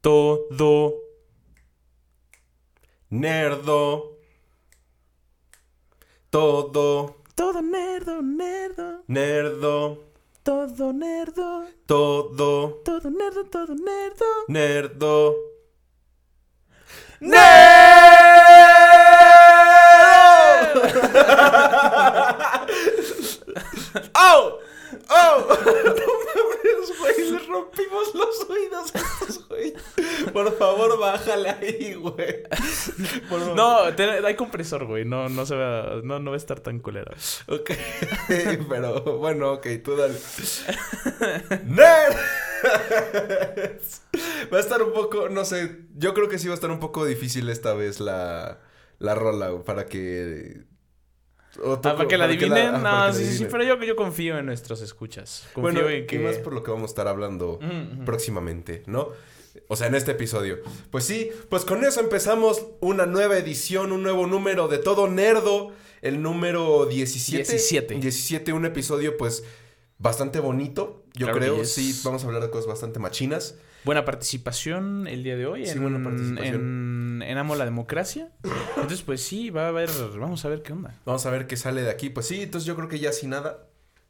todo Nerdo. Todo. todo nerdo, nerdo, Nerdo. todo nerdo, Todo. todo nerdo, todo nerdo. Nerdo. ¡Oh! ¡Oh! Mames, güey. Le rompimos los oídos a estos güey. Por favor, bájale ahí, güey. No, te- hay compresor, güey. No, no se va, no, no va a estar tan culero. Ok. Pero bueno, ok, tú dale. ¡Nerd! Va a estar un poco, no sé, yo creo que sí va a estar un poco difícil esta vez la, la rola güey, para que... Ah, para que la adivinen. para no, la sí, sí, sí, pero yo, yo confío en nuestros escuchas. Confío Bueno, en que. y más por lo que vamos a estar hablando próximamente, ¿no? O sea, en este episodio. Pues sí, pues con eso empezamos una nueva edición, un nuevo número de Todo Nerdo, el número 17. 17. 17, un episodio pues bastante bonito, yo Claro creo. Sí, vamos a hablar de cosas bastante machinas. Buena participación el día de hoy. Sí, en, buena participación. En, en Amo la Democracia. Entonces, pues sí, va a haber. Vamos a ver qué onda. Vamos a ver qué sale de aquí. Pues sí, entonces yo creo que ya sin nada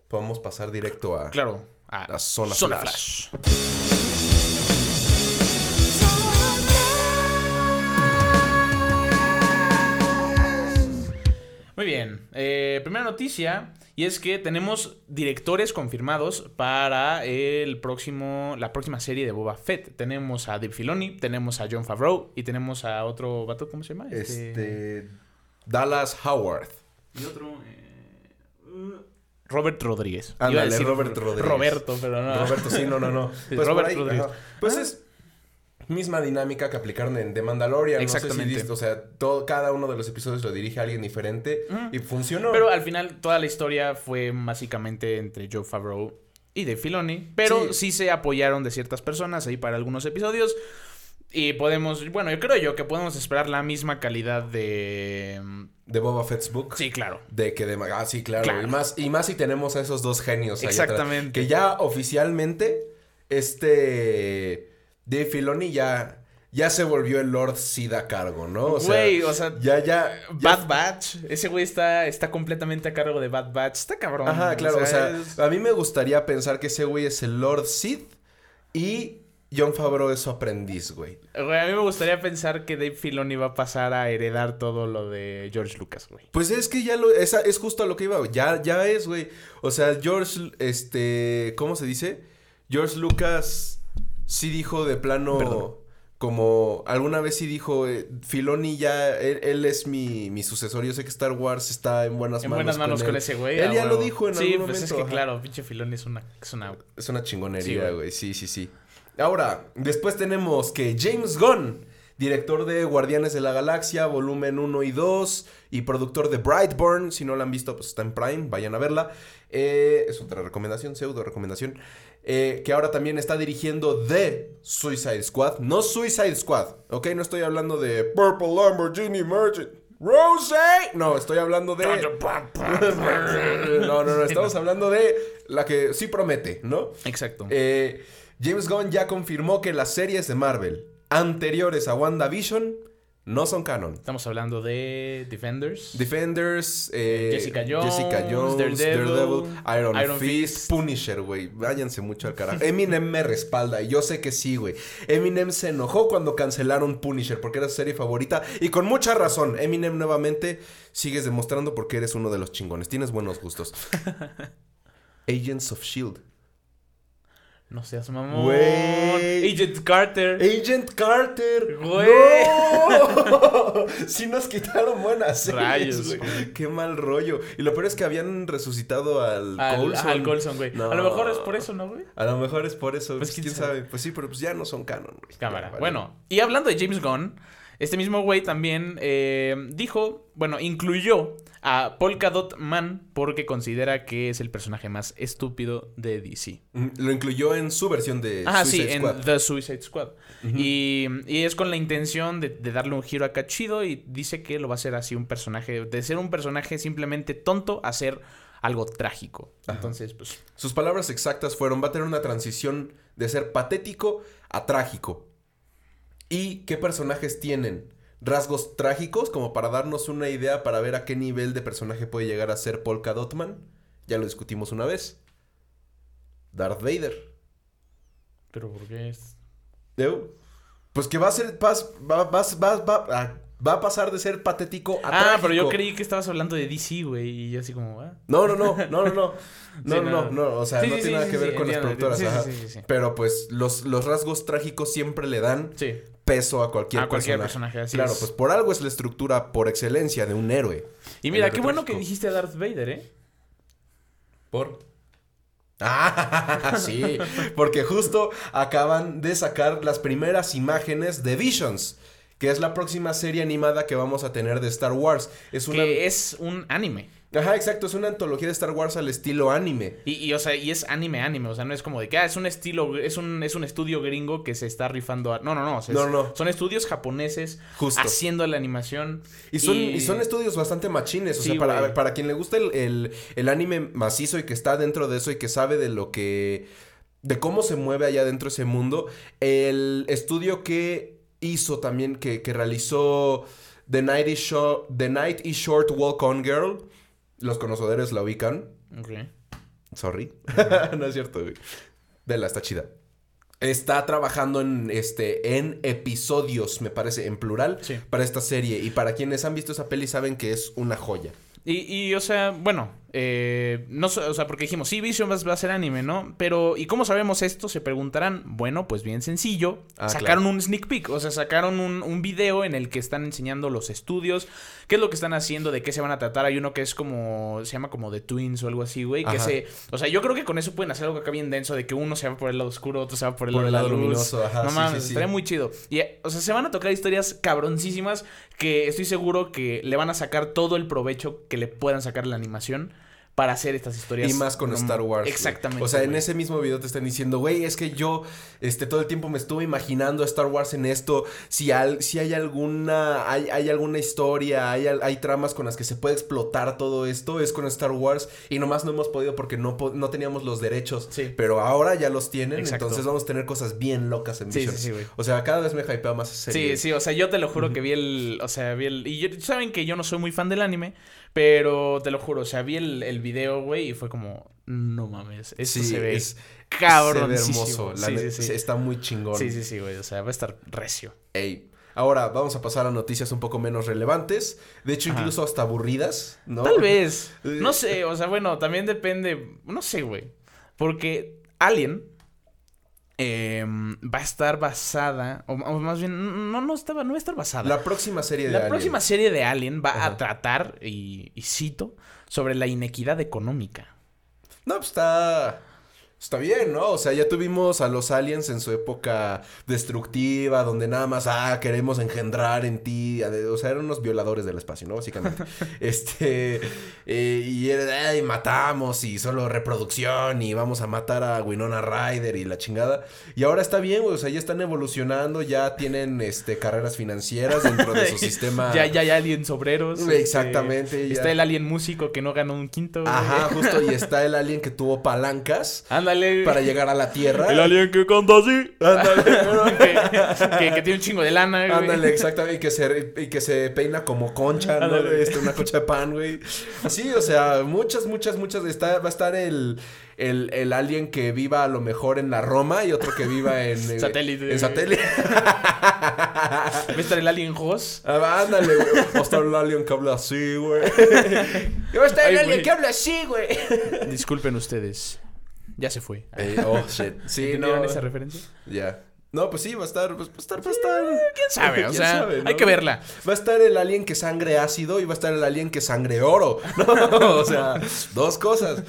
podemos pasar directo a... Claro. A zona Flash. Muy bien. Eh, primera noticia. Y es que tenemos directores confirmados para el próximo, la próxima serie de Boba Fett. Tenemos a Dave Filoni, tenemos a John Favreau y tenemos a otro vato, ¿cómo se llama? Este... Dallas Howard. Y otro. eh, Robert Rodríguez. Ándale, Robert Rodríguez. Roberto, pero no. Roberto, sí, no, no, no. Pues Robert ahí, Rodríguez. ajá. Pues Ah. es misma dinámica que aplicaron en The Mandalorian. Exactamente. No sé si o sea, todo, cada uno de los episodios lo dirige alguien diferente Mm. y funcionó. Pero al final toda la historia fue básicamente entre Joe Favreau y Dave Filoni. Pero Sí. sí. se apoyaron de ciertas personas ahí para algunos episodios. Y podemos, bueno, yo creo yo que podemos esperar la misma calidad de... De Boba Fett's book. Sí, claro. De que de ah, sí, claro. Claro. Y más, y más si tenemos a esos dos genios ahí atrás. Exactamente. Que ya oficialmente, este Dave Filoni ya, ya se volvió el Lord Sid a cargo, ¿no? O sea, Güey, o sea, ya, ya, ya Bad Batch, ese güey está, está completamente a cargo de Bad Batch. Está cabrón. Ajá, claro, o sea, es- a mí me gustaría pensar que ese güey es el Lord Sid y John Favreau es su aprendiz, güey. Güey, a mí me gustaría pensar que Dave Filoni va a pasar a heredar todo lo de George Lucas, güey. Pues es que ya lo, esa es justo a lo que iba, ya, ya es, güey. O sea, George, este, ¿cómo se dice? George Lucas sí dijo de plano, Perdón. como alguna vez sí dijo, eh, Filoni ya, él, él es mi, mi sucesor. Yo sé que Star Wars está en buenas En manos. buenas manos con, ese güey. Él ya lo dijo en Sí, algún pues es momento, que ajá. claro, pinche Filoni es una, es una Es una Sí, chingonería, güey. güey. Sí, sí, sí. Ahora, después tenemos que James Gunn, director de Guardianes de la Galaxia, volumen 1 y 2, y productor de Brightburn. Si no la han visto, pues está en Prime, vayan a verla. Eh, es otra recomendación, pseudo recomendación. Eh, que ahora también está dirigiendo The Suicide Squad. No Suicide Squad, ¿ok? No estoy hablando de Purple Lamborghini Merchant. Rose. No, estoy hablando de... no, no, no. Estamos hablando de la que sí promete, ¿no? Exacto. Eh, James Gunn ya confirmó que las series de Marvel anteriores a WandaVision no son canon. Estamos hablando de Defenders. Defenders, eh, Jessica Jones, Jessica Jones, Daredevil, Daredevil, Iron, Iron Fist, Fist. Punisher, güey. Váyanse mucho al carajo. Eminem me respalda y yo sé que sí, güey. Eminem se enojó cuando cancelaron Punisher porque era su serie favorita y con mucha razón. Eminem nuevamente sigues demostrando porque eres uno de los chingones. Tienes buenos gustos. Agents of Shield. No seas mamón. Agent Carter. Agent Carter. Güey. ¡No! sí nos quitaron buenas series, Rayos, güey. Qué mal rollo. Y lo peor es que habían resucitado al, Al, Coulson. al Coulson, güey. No. A lo mejor es por eso, ¿no, güey? A lo mejor es por eso. Pues, Pues, quién quién sabe. sabe. Pues sí, pero pues ya no son canon, güey. Cámara. Vale. Bueno, y hablando de James Gunn, este mismo güey también eh, dijo, bueno, incluyó a Polka Dot Man porque considera que es el personaje más estúpido de DC. Mm, Lo incluyó en su versión de Ah, sí, en. The Suicide Squad. y, y es con la intención de, de darle un giro acá chido y dice que lo va a hacer así un personaje, de ser un personaje simplemente tonto a ser algo trágico. Entonces, pues... Sus palabras exactas fueron, va a tener una transición de ser patético a trágico. ¿Y qué personajes tienen? Rasgos trágicos, como para darnos una idea para ver a qué nivel de personaje puede llegar a ser Polka Dotman. Ya lo discutimos una vez. Darth Vader. ¿Pero por qué es? Pues que va a ser. Va, va, va, va, va- ah, va a pasar de ser patético a Ah, pero yo creí que estabas hablando de DC, güey. Y yo así como, ah. No, no, no, no, no, no. No, Sí, no, no, no, o sea, Sí, no sí, tiene nada que ver con las productoras, ajá. Pero pues los, los rasgos trágicos siempre le dan Sí. peso a cualquier A cualquier personaje. personaje, así claro, es. pues por algo es la estructura por excelencia de un héroe. Y mira, qué bueno que dijiste a Darth Vader, ¿eh? ¿Por? Ah, sí, porque justo acaban de sacar las primeras imágenes de Visions, que es la próxima serie animada que vamos a tener de Star Wars. Es una... Que es un anime. Ajá, exacto, es una antología de Star Wars al estilo anime. Y, y, o sea, y es anime, anime. O sea, no es como de que, ah, es un estilo, es un, es un estudio gringo que se está rifando. a- No, no, no. o sea, No, es- no. Son estudios japoneses Justo. haciendo la animación. Y son, y... son estudios bastante machines. O Sí, sea, para, para quien le gusta el, el- el anime macizo y que está dentro de eso y que sabe de lo que. de cómo se mueve allá dentro ese mundo. El estudio que hizo también, que, que realizó The Night, is Short, The Night is Short Walk On Girl. Los conocedores la ubican. Ok. Sorry. no es cierto, güey. Vela, está chida. Está trabajando en este en episodios, me parece, en plural, Sí. para esta serie. Y para quienes han visto esa peli saben que es una joya. Y, y, o sea, bueno, eh, no, o sea, porque dijimos, sí, Vision va, va a ser anime, ¿no? Pero, ¿y cómo sabemos esto? Se preguntarán. Bueno, pues bien sencillo. Ah, sacaron claro. un sneak peek, o sea, sacaron un, un video en el que están enseñando los estudios, qué es lo que están haciendo, de qué se van a tratar. Hay uno que es como, se llama como The Twins o algo así, güey, que se, o sea, yo creo que con eso pueden hacer algo acá bien denso, de que uno se va por el lado oscuro, otro se va por el Por lado, lado luminoso, ajá, no sí, mames, sí, sí. estaría muy chido. Y, o sea, se van a tocar historias cabroncísimas que estoy seguro que le van a sacar todo el provecho que le puedan sacar la animación para hacer estas historias. Y más con Star Wars. güey. Exactamente. O sea, en ese mismo video te están diciendo, güey, es que yo este, todo el tiempo me estuve imaginando a Star Wars en esto. Si, al- si hay alguna. Hay, hay alguna historia, hay, hay tramas con las que se puede explotar todo esto, es con Star Wars. Y nomás no hemos podido porque no, no teníamos los derechos. Sí. Pero ahora ya los tienen. Exacto. Entonces vamos a tener cosas bien locas en Sí, Visions. sí, sí, güey. O sea, cada vez me hypea más serie. Sí, sí, o sea, yo te lo juro que vi el. O sea, vi el. Y yo- saben que yo no soy muy fan del anime, pero te lo juro, o sea, vi el, el video, güey, y fue como. No mames, esto Sí, se ve es- cabrón. Hermoso. La sí, sí, sí. Está muy chingón. Sí, sí, sí, güey. O sea, va a estar recio. Ey. Ahora vamos a pasar a noticias un poco menos relevantes. De hecho, Ajá. incluso hasta aburridas, ¿no? Tal vez. No sé, o sea, bueno, también depende. No sé, güey. Porque Alien em, va a estar basada. O, o más bien, no, no, estaba, no va a estar basada. La próxima serie de La Alien. próxima serie de Alien va Ajá. a tratar, y, y cito, sobre la inequidad económica. No, pues está. Está bien, ¿no? O sea, ya tuvimos a los aliens en su época destructiva, donde nada más, ah, queremos engendrar en ti. O sea, eran unos violadores del espacio, ¿no? Básicamente. este. eh, y era, ay, matamos y solo reproducción y vamos a matar a Winona Ryder y la chingada. Y ahora está bien, güey. O sea, ya están evolucionando, ya tienen este, carreras financieras dentro de su sistema. Ya, ya hay aliens obreros. Exactamente, este, ya. Está el alien músico que no ganó un quinto. güey. Ajá, justo. Y está el alien que tuvo palancas. Ándale. para llegar a la Tierra. El alien que canta así. Ándale, que, que- que tiene un chingo de lana, güey. Ándale, exactamente. Y que se, y que se peina como concha, ¿no? Ándale. Este, una concha de pan, güey. Así, o sea, muchas, muchas, muchas. Está, va a estar el, el, el alien que viva a lo mejor en la Roma y otro que viva en... eh, Satélite. En satélite. Va a estar el alien Hoss. Ah, ándale, güey. Va a estar el alien que habla así, güey. Va a estar el Ay, alien güey. que habla así, güey. Disculpen ustedes. Ya se fue. Eh, oh, shit. Sí, ¿Entendieron no. esa referencia? Ya. No, pues sí, va a estar, pues va a estar, va a estar. ¿Quién sabe? O ¿Quién sea, sabe, no? hay que verla. Va a estar el alien que sangre ácido y va a estar el alien que sangre oro. No, o sea, dos cosas.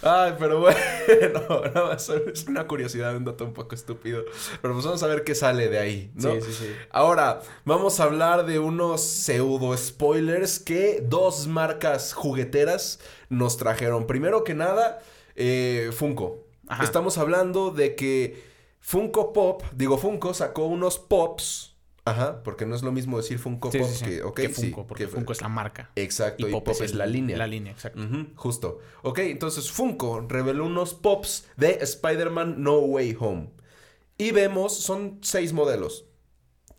Ay, pero bueno, más es una curiosidad, un dato un poco estúpido. Pero pues vamos a ver qué sale de ahí, ¿no? Sí, sí, sí. Ahora, vamos a hablar de unos pseudo spoilers que dos marcas jugueteras nos trajeron. Primero que nada, eh, Funko. Ajá. Estamos hablando de que Funko Pop, digo Funko, sacó unos pops. Ajá, porque no es lo mismo decir Funko Sí, Pop sí, sí. que, Funko, porque que- Funko es la marca. Exacto, y, Pop, es, la línea. La línea, exacto. Justo. Ok, entonces Funko reveló unos pops de Spider-Man No Way Home. Y vemos, son seis modelos.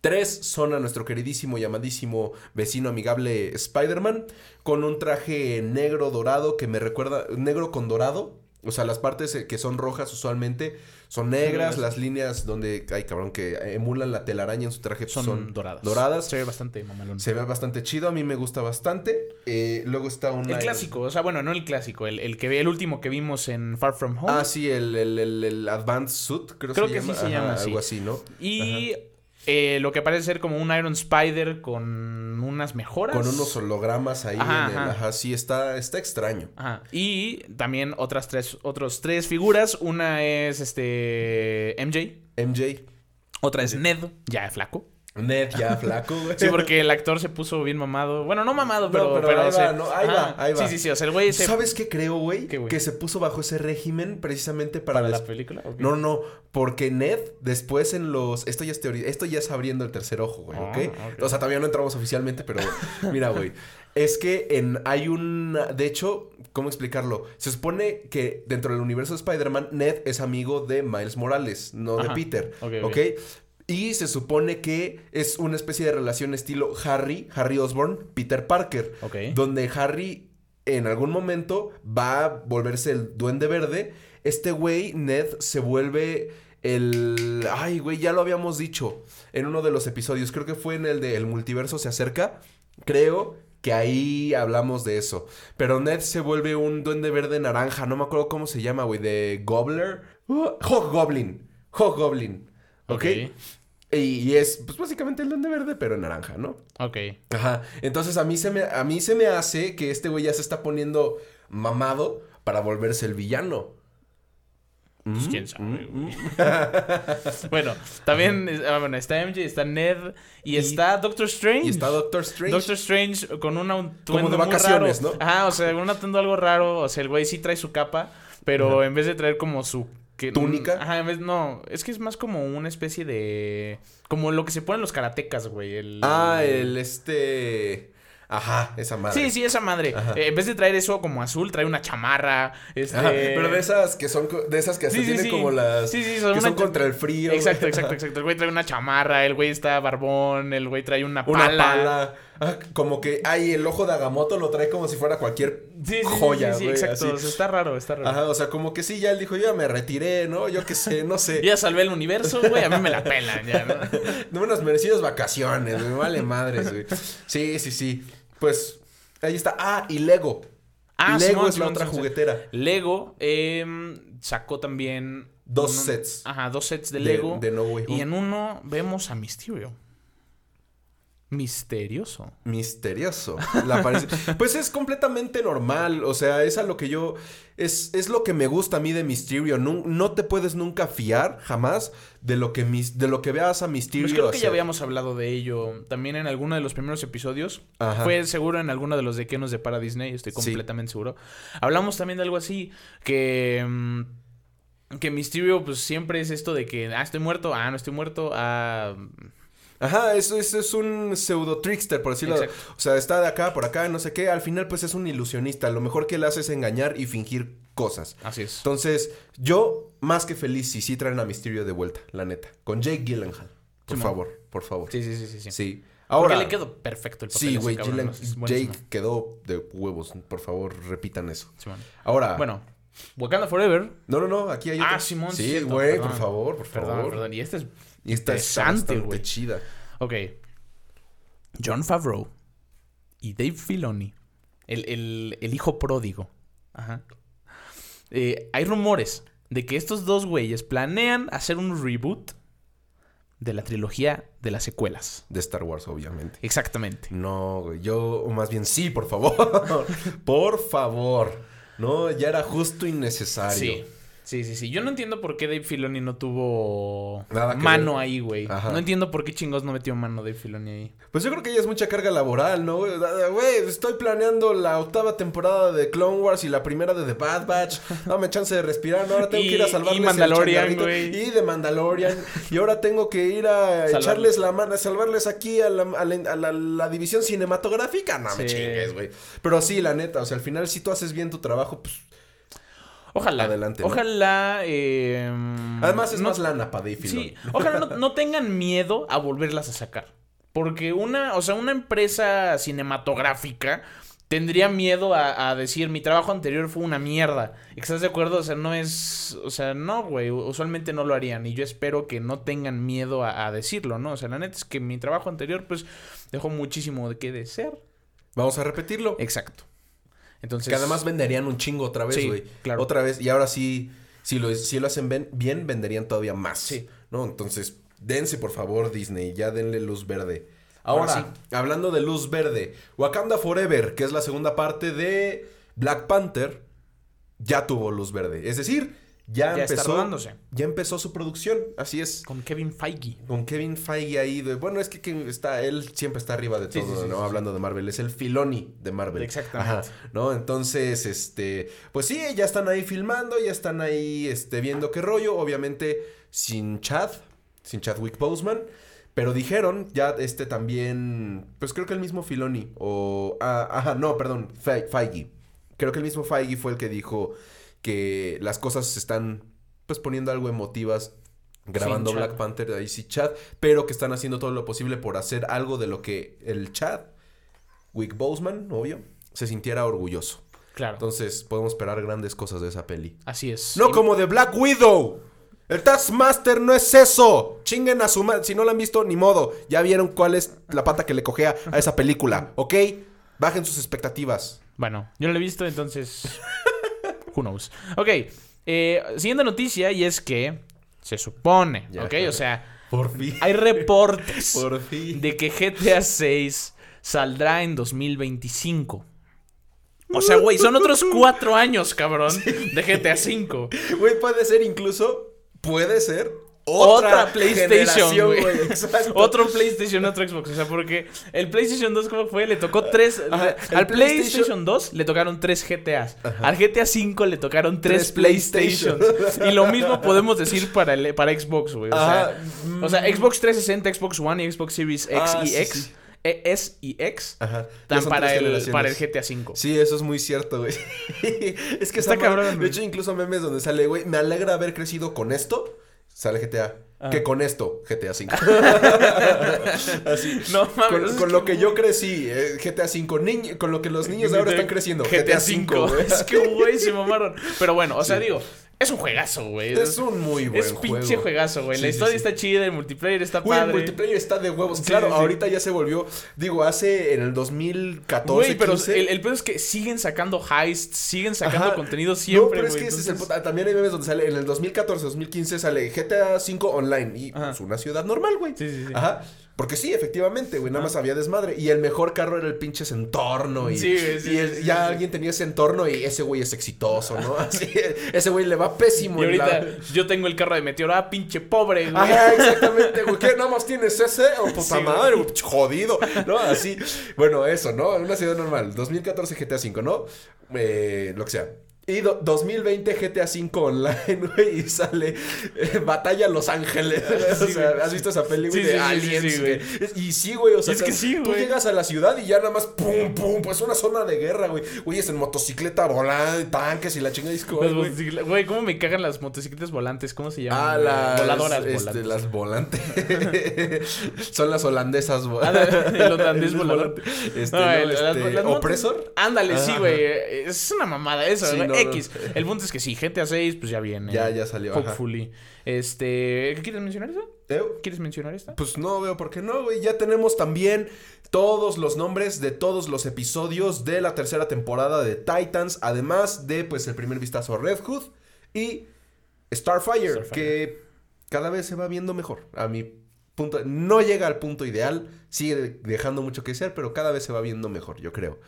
Tres son a nuestro queridísimo y amadísimo vecino amigable Spider-Man con un traje negro dorado que me recuerda, negro con dorado. O sea, las partes eh, que son rojas usualmente son negras, las líneas donde, ay cabrón, que emulan la telaraña en su traje pues, Son, son, doradas. doradas. Se ve bastante mamalón. Se ve bastante chido, a mí me gusta bastante. Eh, luego está una... El clásico, o sea, bueno, no el clásico, el, el que el último que vimos en Far From Home. Ah, sí, el, el, el, Advanced Suit, creo, Creo se que llama. sí se Ajá, llama así. Algo así, ¿no? Y eh, lo que parece ser como un Iron Spider con unas mejoras. Con unos hologramas ahí Ajá, en el... ajá. Ajá, sí, está, está extraño. Ajá. Y también otras tres, otros tres figuras. Una es este MJ. MJ. Otra es Ned, ya flaco. Ned ya flaco, güey. Sí, porque el actor se puso bien mamado. Bueno, no mamado, No, pero. pero ahí se- va, ¿no? Ahí va, ahí va. Sí, sí, sí. O sea, el güey se. ¿Sabes qué creo, güey? ¿Qué, güey? Que se puso bajo ese régimen precisamente para... para la película. No, no, porque Ned después en los... Esto ya es teoría, esto ya es abriendo el tercer ojo, güey, Ah, ¿ok? ok. O sea, todavía no entramos oficialmente, pero mira, güey. Es que en, hay un... De hecho, ¿cómo explicarlo? Se supone que dentro del universo de Spider-Man, Ned es amigo de Miles Morales, no de. Peter, Ok, ¿ok? Y se supone que es una especie de relación estilo Harry, Harry Osborn, Peter Parker. Ok. Donde Harry en algún momento va a volverse el duende verde. Este güey, Ned, se vuelve el... Ay, güey, ya lo habíamos dicho en uno de los episodios. Creo que fue en el de El multiverso se acerca. Creo que ahí hablamos de eso. Pero Ned se vuelve un duende verde naranja. No me acuerdo cómo se llama, güey. De Gobbler. Uh, Hobgoblin. Hobgoblin. ¿Ok? Ok. Y, y es, pues básicamente el duende verde, pero en naranja, ¿no? Ok. Ajá. Entonces a mí se me, a mí se me hace que este güey ya se está poniendo mamado para volverse el villano. Pues Mm, quién sabe, mm, güey. bueno, también ah, bueno, está MJ, está Ned y, está Doctor Strange. Y está Doctor Strange. Doctor Strange con un atuendo Como de muy vacaciones, raro. ¿no? Ajá, o sea, un atuendo algo raro. O sea, el güey sí trae su capa, pero en vez de traer como su... que- ¿Túnica? Ajá, en vez... No, es que es más como una especie de... Como lo que se ponen los karatecas, güey. El... Ah, el este. Ajá, esa madre. Sí, sí, esa madre. Eh, en vez de traer eso como azul, trae una chamarra. Este... Ajá, pero de esas que son de esas que hasta Sí, sí, tienen sí. como las Sí, sí, que son son, una- contra el frío. Exacto, güey. exacto, exacto. El güey trae una chamarra, el güey está barbón, el güey trae una Una pala. Ah, como que, ay, el ojo de Agamotto lo trae como si fuera cualquier Sí, sí, sí, joya, sí, sí, güey, exacto. así. O sea, está raro, está raro. Ajá, o sea, como que sí, ya él dijo, yo ya me retiré, ¿no? Yo qué sé, no sé. Ya salvé el universo, güey, a mí me la pelan ya, ¿no? De unas merecidas vacaciones, me vale madres, güey. Sí, sí, sí. Pues, ahí está. Ah, y Lego. Ah, Lego es la otra juguetera. Lego em, sacó también... Dos sets. Ajá, dos sets de De- Lego. de No Way Y Home. en uno vemos a Mysterio. Misterioso. Misterioso. La pues es completamente normal. O sea, es a lo que yo. Es, es lo que me gusta a mí de Mysterio. No, no te puedes nunca fiar, jamás, de lo que, mis- de lo que veas a Mysterio. Pues creo que ya habíamos hablado de ello también en alguno de los primeros episodios. Ajá. Fue seguro en alguno de los de que nos depara Disney, estoy Sí. completamente seguro. Hablamos también de algo así, que... mm, que Mysterio, pues siempre es esto de que, ah, estoy muerto, ah, no estoy muerto, ah. Ajá, eso, eso es un pseudo trickster, por decirlo. Exacto. O sea, está de acá, por acá, no sé qué. Al final, pues es un ilusionista. Lo mejor que él hace es engañar y fingir cosas. Así es. Entonces, yo más que feliz si sí traen a Mysterio de vuelta, la neta. Con Jake Gyllenhaal. Por favor, por favor. Sí, sí, sí, sí. sí. Sí. Ahora. Ahora. le quedó perfecto el papel. Sí, güey. Es. Jake quedó de huevos. Por favor, repitan eso. Ahora. Bueno, Wakanda Forever. No, no, no, aquí hay Ah, otro. Simón, Sí, güey, perdón. por favor, por Perdón, favor. perdón. Y este es. Y está Interesante, güey. chida. Ok. John Favreau y Dave Filoni. El, el- el hijo pródigo. Ajá. Eh, hay rumores de que estos dos güeyes planean hacer un reboot de la trilogía de las secuelas. De Star Wars, obviamente. Exactamente. No, güey, yo, o más bien sí, por favor. por favor. No, ya era justo y necesario. Sí. Sí, sí, sí. Yo no entiendo por qué Dave Filoni no tuvo Nada mano ver. ahí, güey. Ajá. No entiendo por qué chingos no metió mano Dave Filoni ahí. Pues yo creo que ya es mucha carga laboral, ¿no? Güey, estoy planeando la octava temporada de Clone Wars y la primera de The Bad Batch. Dame chance de respirar, ¿no? Ahora tengo Y- que ir a y salvarles el Mandalorian, güey. Y de Mandalorian. y ahora tengo que ir a Salvar- echarles la mano, a salvarles aquí a la, a la- a la- la división cinematográfica. No me chingues, güey. Pero sí, la neta, o sea, al final si tú haces bien tu trabajo, pues... Ojalá. Adelante. Ojalá. eh, Además es no- más lana para. Sí, ojalá no, no tengan miedo a volverlas a sacar. Porque una, o sea, una empresa cinematográfica tendría miedo a, a decir mi trabajo anterior fue una mierda. ¿Estás de acuerdo? O sea, no es. O sea, no, güey. Usualmente no lo harían. Y yo espero que no tengan miedo a, a decirlo, ¿no? O sea, la neta es que mi trabajo anterior, pues, dejó muchísimo de qué desear. Vamos a repetirlo. Exacto. Entonces. Que además venderían un chingo otra vez, Sí, güey. claro. Otra vez. Y ahora sí, si lo, si lo hacen ben- bien, venderían todavía más. Sí. ¿No? Entonces, dense por favor, Disney. Ya denle luz verde. Ahora Ahora, hablando de luz verde, Wakanda Forever, que es la segunda parte de Black Panther, ya tuvo luz verde. Es decir, ya, empezó. Ya empezó su producción. Así es. Con Kevin Feige. Con Kevin Feige ahí. de- bueno, es que quien está, él siempre está arriba de todo, sí, sí, ¿no? sí. Hablando de Marvel. Es el Filoni de Marvel. Exactamente. Ajá, ¿no? Entonces, este. Pues sí, ya están ahí filmando, ya están ahí este, viendo qué rollo. Obviamente, sin Chad, sin Chadwick Boseman. Pero dijeron, ya este también. Pues creo que el mismo Filoni. O. ah, ajá, no, perdón. Fe- Feige. Creo que el mismo Feige fue el que dijo que las cosas se están pues poniendo algo emotivas grabando. Black Panther ahí sí Chad, pero que están haciendo todo lo posible por hacer algo de lo que el Chad, Wick Boseman, obvio, se sintiera orgulloso. Claro. Entonces podemos esperar grandes cosas de esa peli. Así es. No Y- como de Black Widow. El Taskmaster no es eso. Chinguen a su madre. Si no lo han visto, ni modo. Ya vieron cuál es la pata que le cogea a esa película, ¿ok? Bajen sus expectativas. Bueno, yo no lo he visto, entonces. Who knows? Ok. eh, siguiente noticia, y es que se supone, Ya, ¿ok? claro. O sea, Por fin. hay reportes Por fin. de que GTA 6 saldrá en 2025. O sea, güey, son otros cuatro años, cabrón, de GTA 5. Güey, puede ser incluso. Puede ser. Otra PlayStation, güey. Otro PlayStation, otro Xbox. O sea, porque el PlayStation 2, ¿cómo fue? Le tocó tres. Ajá, el al PlayStation... PlayStation 2 le tocaron tres GTAs. Al GTA 5 le tocaron tres, Tres PlayStation. PlayStations. y lo mismo podemos decir para, el, para Xbox, güey. O, sea, o sea, Xbox 360, Xbox One y Xbox Series X Ah, y sí, X. sí. eh, S y X. Ajá. Para tres el, para el GTA 5. Sí, eso es muy cierto, güey. es que Está cabrón, De hecho, incluso memes donde sale, güey, me alegra haber crecido con esto. Sale GTA. Ah. Que con esto, GTA 5. Así. No mames. Con, lo que yo crecí, eh, GTA 5. Niñ- con lo que los niños de ahora están creciendo. GTA 5. güey. Es que, güey, se mamaron. Pero bueno, o sea, digo, es un juegazo, güey. Es un muy buen Es juego. pinche juegazo, güey. Sí, la historia sí. está chida, el multiplayer está Güey, el padre. multiplayer está de huevos. Claro, ahorita ya se volvió. Digo, hace en el 2014. Güey, pero 15, el, el pedo es que siguen sacando heists, siguen sacando Ajá. contenido siempre, No, pero es güey, que ese es el También hay memes donde sale en el 2014, 2015 sale GTA 5 online y pues una ciudad normal, güey. Sí, sí, sí. Ajá. Porque sí, efectivamente, güey, nada más había desmadre. Y el mejor carro era el pinche Centorno. Y, Sí, sí, y el- sí, sí, ya alguien tenía ese entorno y ese güey es exitoso, ¿no? Así, ese güey le va pésimo. Y ahorita la- yo tengo el carro de Meteoro, ah, pinche pobre, güey. Ajá, exactamente, güey. ¿Qué? ¿Nada más tienes ese? O puta madre, güey, jodido. ¿No? Así. Bueno, eso, ¿no? En una ciudad normal. 2014 GTA V, ¿no? Eh, lo que sea. Y do- 2020 GTA V online, güey, y sale eh, Batalla Los Ángeles. o Sí, sea, güey. ¿has visto esa película Sí, de sí, aliens? güey? güey. Y sí, güey, o sea, Es que sí, tú güey. llegas a la ciudad y ya nada más pum, pum, pues una zona de guerra, güey. Güey, es en motocicleta volando, tanques y la chinga disco, güey. Güey, ¿cómo me cagan las motocicletas volantes? ¿Cómo se llaman? Ah, güey? las Voladoras este, volantes. las volantes. Son las holandesas vo- Ah, el holandés volador. Este, No, no, el- este, las- las motos- ¿Opresor? Ándale, sí, güey. Es una mamada eso, güey. no. X. El punto es que sí, GTA 6, pues ya viene. Ya, ya salió, ajá. Hopefully. Este. ¿qué ¿Quieres mencionar eso? ¿Eh? ¿Quieres mencionar esta? Pues no veo por qué no, güey. Ya tenemos también todos los nombres de todos los episodios de la tercera temporada de Titans. Además de, pues, el primer vistazo a Red Hood y Starfire, Starfire. que cada vez se va viendo mejor. A mi punto. No llega al punto ideal. Sigue dejando mucho que ser, pero cada vez se va viendo mejor, yo creo.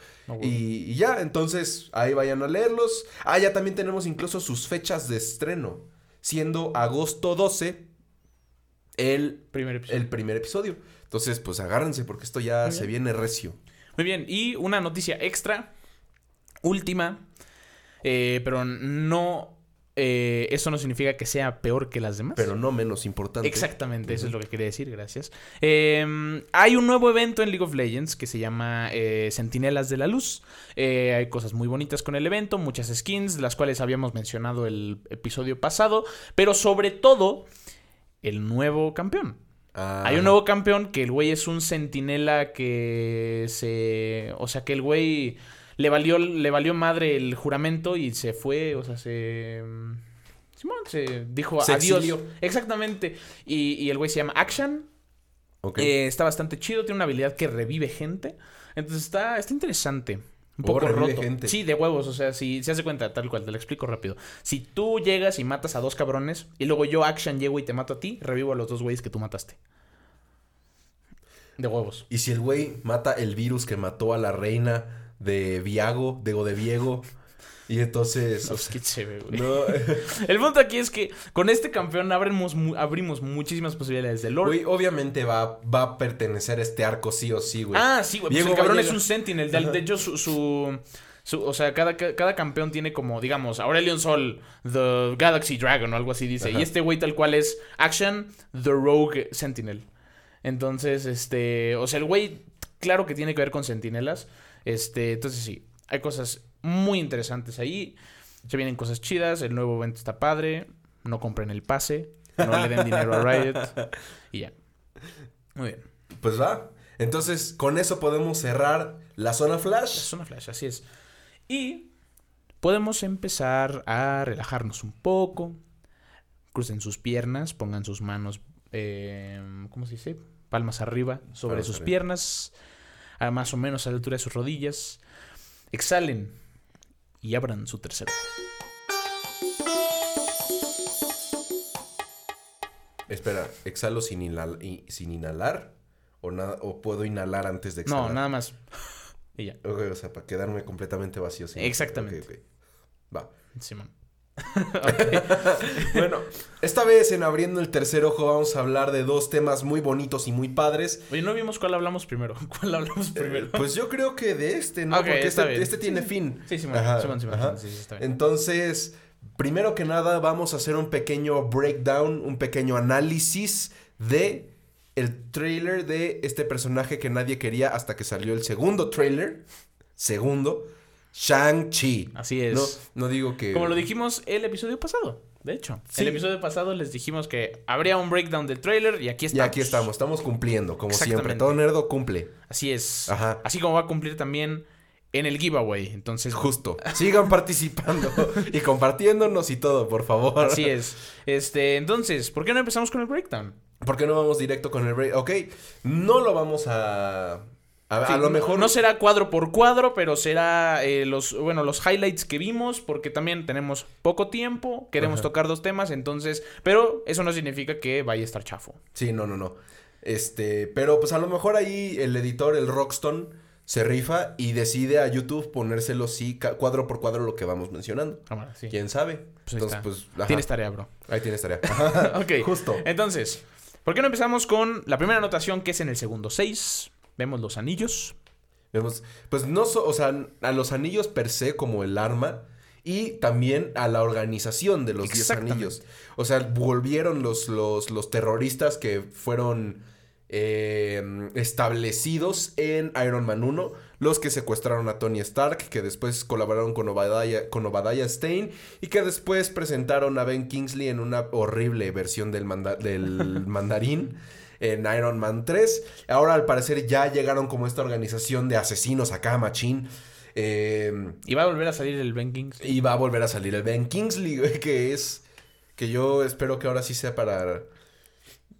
Y, y ya, entonces ahí vayan a leerlos. Ah, ya también tenemos incluso sus fechas de estreno. Siendo agosto 12 el Primer episodio. el primer episodio. Entonces, pues agárrense porque esto ya Muy se bien. viene recio. Muy bien, y una noticia extra, última, eh, pero no eh, eso no significa que sea peor que las demás. Pero no menos importante. Exactamente, eso es lo que quería decir, gracias. Eh, hay un nuevo evento en League of Legends que se llama eh, Sentinelas de la Luz. Eh, hay cosas muy bonitas con el evento, muchas skins, las cuales habíamos mencionado el episodio pasado, pero sobre todo el nuevo campeón. Ah, Hay un nuevo campeón que el güey es un sentinela que se... O sea, que el güey le valió, le valió madre el juramento y se fue, o sea, se... Simón, se dijo Se adiós. exilió. Exactamente. Y, y el güey se llama Action. Eh, está bastante chido, tiene una habilidad que revive gente. Entonces está, está interesante. Un Oh, poco roto. gente. Sí, de huevos. O sea, si se hace cuenta, tal cual, te lo explico rápido. Si tú llegas y matas a dos cabrones, y luego yo, Action, llego y te mato a ti, revivo a los dos güeyes que tú mataste. De huevos. Y si el güey mata el virus que mató a la reina de Viago, de o de Viego, y entonces... No, o pues, sea, qué chévere, güey. no, El punto aquí es que con este campeón abrimos, abrimos muchísimas posibilidades de lore. güey, obviamente va, va a pertenecer a este arco sí o sí, güey. Ah, sí, güey. Pues el cabrón es un sentinel. De, de hecho, su, su, su- O sea, cada, cada campeón tiene como, digamos, Aurelion Sol, The Galaxy Dragon o algo así dice. Ajá. Y este güey tal cual es Action, The Rogue Sentinel. Entonces, este. O sea, el güey, claro que tiene que ver con sentinelas. Este, entonces sí, hay cosas muy interesantes ahí. Se vienen cosas chidas. El nuevo evento está padre. No compren el pase. No le den dinero a Riot. Y ya. Muy bien. Pues va. Entonces, con eso podemos cerrar la zona flash. Es una flash, así es. Y podemos empezar a relajarnos un poco. Crucen sus piernas, pongan sus manos, eh, ¿cómo se dice? Palmas arriba sobre Palmas sus arriba. piernas, a más o menos a la altura de sus rodillas. Exhalen y abran su tercero. Espera, ¿exhalo sin, inhalar? ¿O, ¿O puedo inhalar antes de No, exhalar? nada más. Y ya, o sea, para quedarme completamente vacío. sin- Exactamente. Va. Simón. Bueno, esta vez en Abriendo el Tercer Ojo vamos a hablar de dos temas muy bonitos y muy padres. Oye, no vimos cuál hablamos primero. ¿Cuál hablamos primero? Pues yo creo que de este, ¿no? Porque está este, bien. este tiene fin. Sí, ajá. sí, sí, está bien. Entonces, primero que nada, vamos a hacer un pequeño breakdown, un pequeño análisis de el trailer de este personaje que nadie quería hasta que salió el segundo trailer. Segundo, Shang-Chi. Así es. No, no digo que. Como lo dijimos el episodio pasado, de hecho. Sí. El episodio pasado les dijimos que habría un breakdown del trailer y aquí Y estamos. aquí estamos, estamos cumpliendo, como siempre. Todo nerdo cumple. Así es. Ajá. Así como va a cumplir también en el giveaway. Entonces, Justo. Sigan participando y compartiéndonos y todo, por favor. así es. Este, entonces, ¿por qué no empezamos con el breakdown? ¿Por qué no vamos directo con el break? Ok, no lo vamos a. A, lo mejor. No será cuadro por cuadro, pero será eh, los, bueno, los highlights que vimos, porque también tenemos poco tiempo, queremos Ajá. tocar dos temas, entonces, pero eso no significa que vaya a estar chafo. Sí, no, no, no. Este, pero pues a lo mejor ahí el editor, el Rockstone, se rifa y decide a YouTube ponérselo sí, cuadro por cuadro lo que vamos mencionando. Cámara, sí. ¿Quién sabe? Pues Entonces, pues. ajá. Tienes tarea, bro. Ahí tienes tarea. ok. Justo. Entonces, ¿por qué no empezamos con la primera anotación que es en el segundo 6? Vemos los anillos. Vemos, pues no, so- o sea, a los anillos per se como el arma y también a la organización de los 10 Exactamente. anillos. O sea, volvieron los, los, los terroristas que fueron eh, establecidos en Iron Man 1, los que secuestraron a Tony Stark, que después colaboraron con Obadiah, con Obadiah Stane y que después presentaron a Ben Kingsley en una horrible versión del, manda- del mandarín en Iron Man 3. Ahora al parecer ya llegaron como esta organización de asesinos acá, machín. Eh, Y va a volver a salir el Ben Kings. y va a volver a salir el Ben Kingsley, que es... Que yo espero que ahora sí sea para...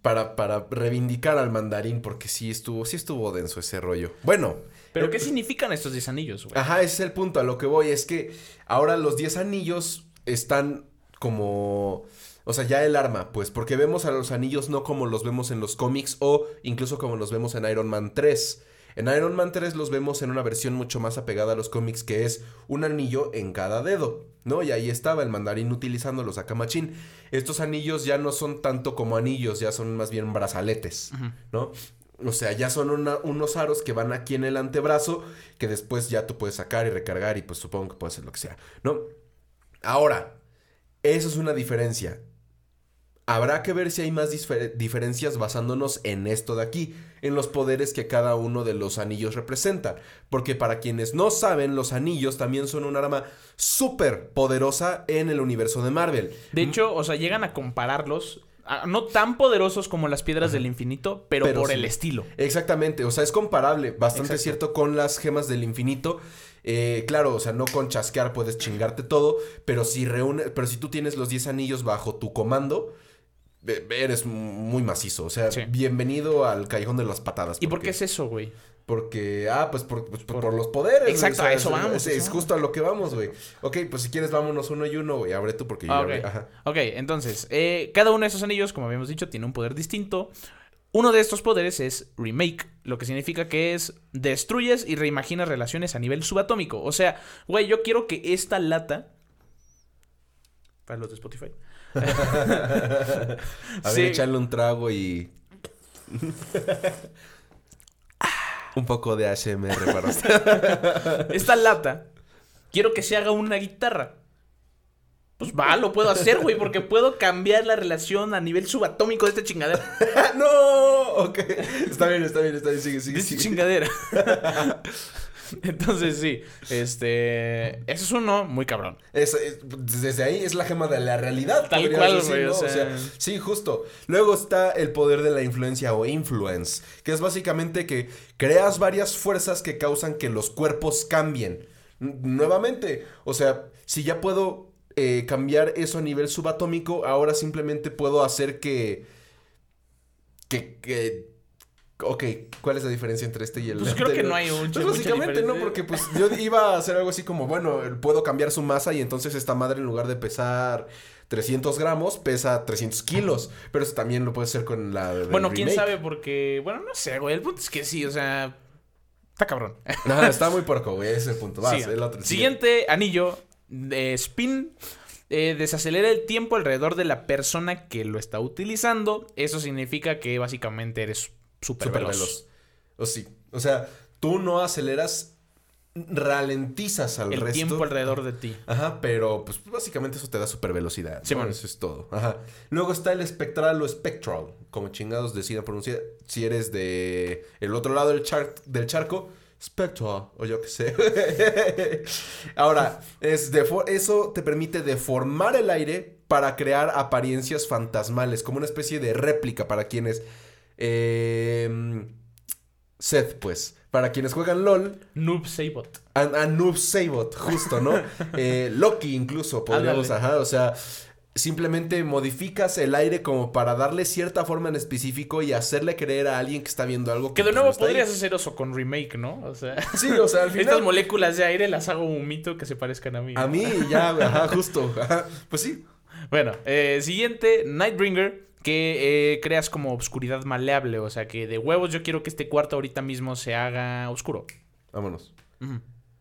Para, para reivindicar al mandarín, porque sí estuvo, sí estuvo denso ese rollo. Bueno. ¿Pero eh, qué significan estos 10 anillos, güey? Ajá, ese es el punto. A lo que voy es que ahora los 10 anillos están como. O sea, ya el arma, pues, porque vemos a los anillos no como los vemos en los cómics o incluso como los vemos en Iron Man 3. En Iron Man 3 los vemos en una versión mucho más apegada a los cómics que es un anillo en cada dedo, ¿no? Y ahí estaba el mandarín utilizando los Akamachin. Estos anillos ya no son tanto como anillos, ya son más bien brazaletes. ¿no? O sea, ya son una- unos aros que van aquí en el antebrazo que después ya tú puedes sacar y recargar y pues supongo que puede ser lo que sea, ¿no? Ahora, Eso es una diferencia. Habrá que ver si hay más diferencias basándonos en esto de aquí, en los poderes que cada uno de los anillos representa. Porque para quienes no saben, los anillos también son un arma súper poderosa en el universo de Marvel. De hecho, o sea, llegan a compararlos. no tan poderosos como las piedras del infinito, pero, Pero por sí. el estilo. Exactamente, o sea, es comparable, bastante Exacto. cierto con las gemas del infinito. Eh, claro, o sea, no con chasquear puedes chingarte todo, pero si reúne, pero si tú tienes los 10 anillos bajo tu comando, eres muy macizo. O sea, Sí. bienvenido al callejón de las patadas. ¿Y por qué es eso, güey? Porque, ah, pues por, pues, por- por los poderes. Exacto, o sea, a eso es- vamos, Es, es justo a lo que vamos, güey. Ok, pues si quieres vámonos uno y uno, güey. Abre tú porque yo Ah, ya ok. abrí. Ajá. Ok, entonces, eh, cada uno de esos anillos, como habíamos dicho, tiene un poder distinto. Uno de estos poderes es remake, lo que significa que es destruyes y reimaginas relaciones a nivel subatómico. O sea, güey, yo quiero que esta lata. Para los de Spotify. A Sí. ver, echarle un trago y. un poco de ASMR para usted. Esta lata, quiero que se haga una guitarra. Pues va, lo puedo hacer, güey, porque puedo cambiar la relación a nivel subatómico de esta chingadera. ¡No! Ok. Está bien, está bien, está bien. Sigue, sigue, sigue. chingadera. Entonces, sí, este. Ese es uno muy cabrón. Es- es- desde ahí es la gema de la realidad. Tal cual, decir, güey, o sea- sí, justo. Luego está el poder de la influencia o influence, que es básicamente que creas varias fuerzas que causan que los cuerpos cambien. N- nuevamente, o sea, si ya puedo eh, cambiar eso a nivel subatómico, ahora simplemente puedo hacer que... que... que Ok, ¿cuál es la diferencia entre este y el Pues creo que no hay un Pues básicamente no, porque pues yo iba a hacer algo así como, bueno, puedo cambiar su masa y entonces esta madre en lugar de pesar 300 gramos, pesa 300 kilos. Pero eso también lo puede hacer con la... Bueno, quién sabe, porque. Bueno, no sé, güey. El punto es que sí, o sea. Está cabrón. Ajá, está muy porco, güey, ese punto. Vas, Sí. el otro. Siguiente anillo de spin. eh, desacelera el tiempo alrededor de la persona que lo está utilizando. Eso significa que básicamente eres súper veloz. veloz. O sí. O sea, tú no aceleras, ralentizas al El resto. tiempo alrededor de ti. Ajá, pero pues básicamente eso te da super velocidad. Sí, ¿no? man. Eso es todo. Ajá. Luego está el espectral o spectral, como chingados deciden pronunciar. Si eres de el otro lado del, char- del charco, spectral, o yo qué sé. Ahora, es eso te permite deformar el aire para crear apariencias fantasmales, como una especie de réplica para quienes... eh, Seth, pues. Para quienes juegan LOL, Noob Sabot. a, a Noob Sabot, justo, ¿no? Eh, Loki incluso, podríamos, ajá, o sea, simplemente modificas el aire como para darle cierta forma en específico y hacerle creer a alguien que está viendo algo Que de pues, nuevo no está ahí. podrías hacer eso con remake, ¿no? O sea. Sí, o sea, al Estas final... moléculas de aire las hago un mito que se parezcan a mí. A mí ya, ajá, justo, ajá, pues sí. Bueno, eh, siguiente, Nightbringer, que eh, creas como obscuridad maleable. O sea que de huevos yo quiero que este cuarto ahorita mismo se haga oscuro. Vámonos.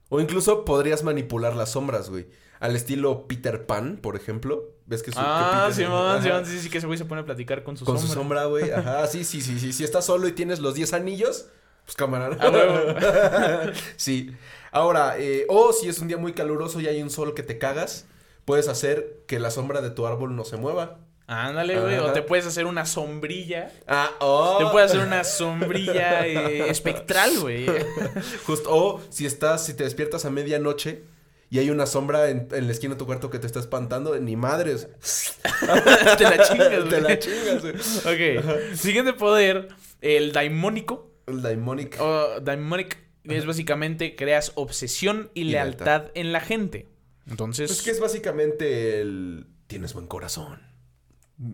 O incluso podrías manipular las sombras, güey. Al estilo Peter Pan, por ejemplo. ¿Ves que su Ah, Simón. Simón, sí, sí, que ese güey se pone a platicar con su Con sombra. su sombra, güey. Ajá, sí, sí, sí, sí. Si estás solo y tienes los 10 anillos, pues cámara. A huevo. sí. Ahora, eh, o si es un día muy caluroso y hay un sol que te cagas, puedes hacer que la sombra de tu árbol no se mueva. Ándale, güey. O te puedes hacer una sombrilla. Ah, oh. Te puedes hacer una sombrilla eh, espectral, güey. Justo, o si estás, si te despiertas a medianoche y hay una sombra en, en la esquina de tu cuarto que te está espantando, ni madres. te la chingas, güey. Te la chingas, güey. Ok. Siguiente poder, el daimónico. El Daimonic. O Daimonic es básicamente creas obsesión y, Y lealtad, lealtad. en la gente. Entonces. Pues que es básicamente el. Tienes buen corazón.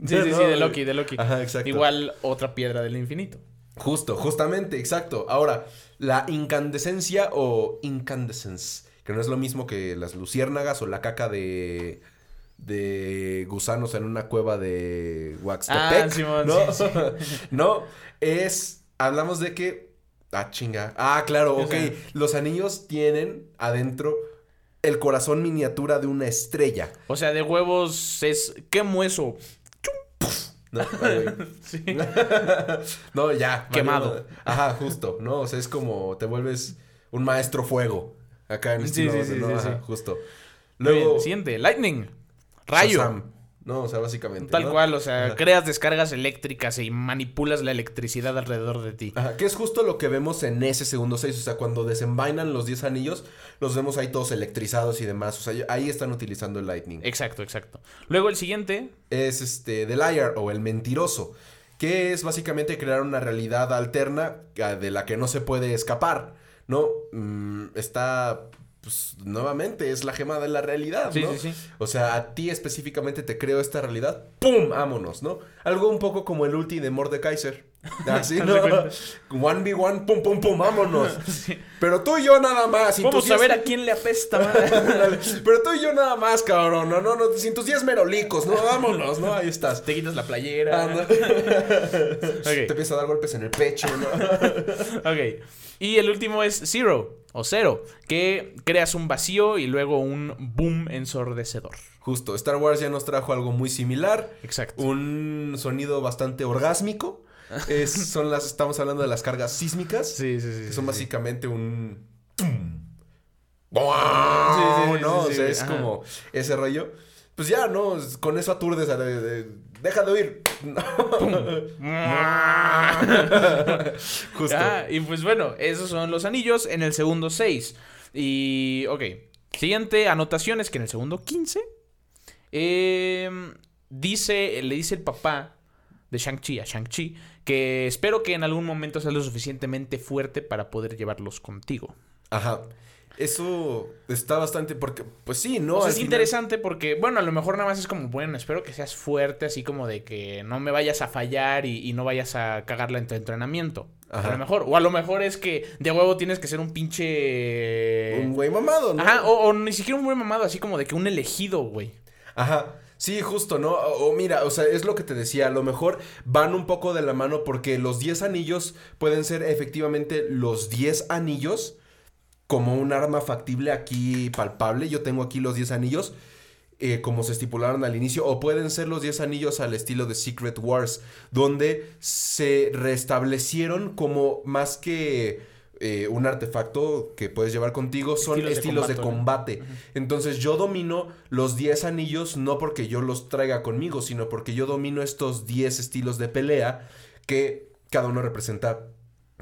Sí, sí, sí, de. Loki, de Loki. Ajá, exacto. Igual otra piedra del infinito. Justo, justamente, exacto. Ahora, la incandescencia o incandescence, que no es lo mismo que las luciérnagas o la caca de de gusanos en una cueva de Huaxtepec. Ah, Simón, ¿no? sí, no, es hablamos de que ah chinga. Ah, claro, ok. Los anillos tienen adentro el corazón miniatura de una estrella. O sea, de huevos es. ¿Qué eso? No. Sí. ya. Quemado. valió. Ajá, justo, ¿no? O sea, es como te vuelves un maestro fuego. Acá en Sí, estilo, sí, sí, ¿no? sí, Ajá, sí. justo. Luego. Luego. siguiente, Lightning. Rayo. Shazam, ¿no? O sea, básicamente. Tal ¿no? cual, o sea, Ajá. creas descargas eléctricas y manipulas la electricidad alrededor de ti. Ajá, que es justo lo que vemos en ese segundo 6. O sea, cuando desenvainan los 10 anillos, los vemos ahí todos electrizados y demás. O sea, ahí están utilizando el Lightning. Exacto, exacto. Luego el siguiente, es este The Liar o el mentiroso, que es básicamente crear una realidad alterna ah, de la que no se puede escapar, ¿no? Mm, está pues nuevamente es la gema de la realidad, Sí, ¿no? sí, sí. O sea, a ti específicamente te creo esta realidad, ¡pum! Vámonos, ¿no? Algo un poco como el ulti de Mordekaiser. Así, ¿no? Haz de cuenta. 1v1, pum, pum, pum, vámonos. Pero tú y yo nada más. vamos a ver a quién le apesta. Pero tú y yo nada más, cabrón. No, no, no. Sin tus 10 merolicos, ¿no? Vámonos, ¿no? Ahí estás. Te quitas la playera. Ok. Te empieza a dar golpes en el pecho, ¿no? Ok. Y el último es Zero o Cero, que creas un vacío y luego un boom ensordecedor. Justo, Star Wars ya nos trajo algo muy similar. Exacto. Un sonido bastante orgásmico. Es- son las, estamos hablando de las cargas sísmicas. Sí, sí, sí. que son sí. básicamente un. ¡tum! Sí, sí, ¿no? sí, o sea, es ajá. como ese rollo. Pues ya, ¿no? Con eso aturdes a de- de- deja de oír. Justo. Ah, y pues bueno, esos son los anillos en el segundo 6. Y, ok. Siguiente anotación es que en el segundo 15 em, dice, le dice el papá de Shang-Chi a Shang-Chi que espero que en algún momento seas lo suficientemente fuerte para poder llevarlos contigo. Ajá. Eso está bastante. Porque, pues sí, ¿no? O sea, es final- interesante porque, bueno, a lo mejor nada más es como, bueno, espero que seas fuerte, así como de que no me vayas a fallar y, y no vayas a cagarla en tu entrenamiento. Ajá. A lo mejor. O a lo mejor es que de huevo tienes que ser un pinche. Un güey mamado, ¿no? Ajá, o, o ni siquiera un buen mamado, así como de que un elegido, güey. Ajá. Sí, justo, ¿no? O, o mira, o sea, es lo que te decía, a lo mejor van un poco de la mano porque los 10 anillos pueden ser efectivamente los 10 anillos como un arma factible aquí palpable. Yo tengo aquí los 10 anillos. eh, como se estipularon al inicio, o pueden ser los 10 anillos al estilo de Secret Wars, donde se restablecieron como más que eh, un artefacto que puedes llevar contigo, son Estilos de estilos de combate, combate. ¿no? Entonces yo domino los 10 anillos no porque yo los traiga conmigo, sino porque yo domino estos 10 estilos de pelea que cada uno representa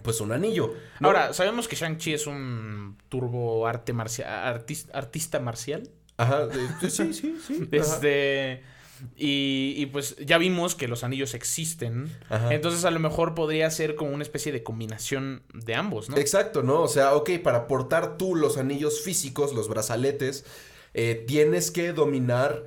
pues un anillo. ¿no? Ahora, sabemos que Shang-Chi es un turbo arte marcial, artista, artista marcial. Ajá, sí, sí, sí. Este. Y, y pues ya vimos que los anillos existen. Ajá. Entonces a lo mejor podría ser como una especie de combinación de ambos, ¿no? Exacto, ¿no? O sea, ok, para portar tú los anillos físicos, los brazaletes, eh, tienes que dominar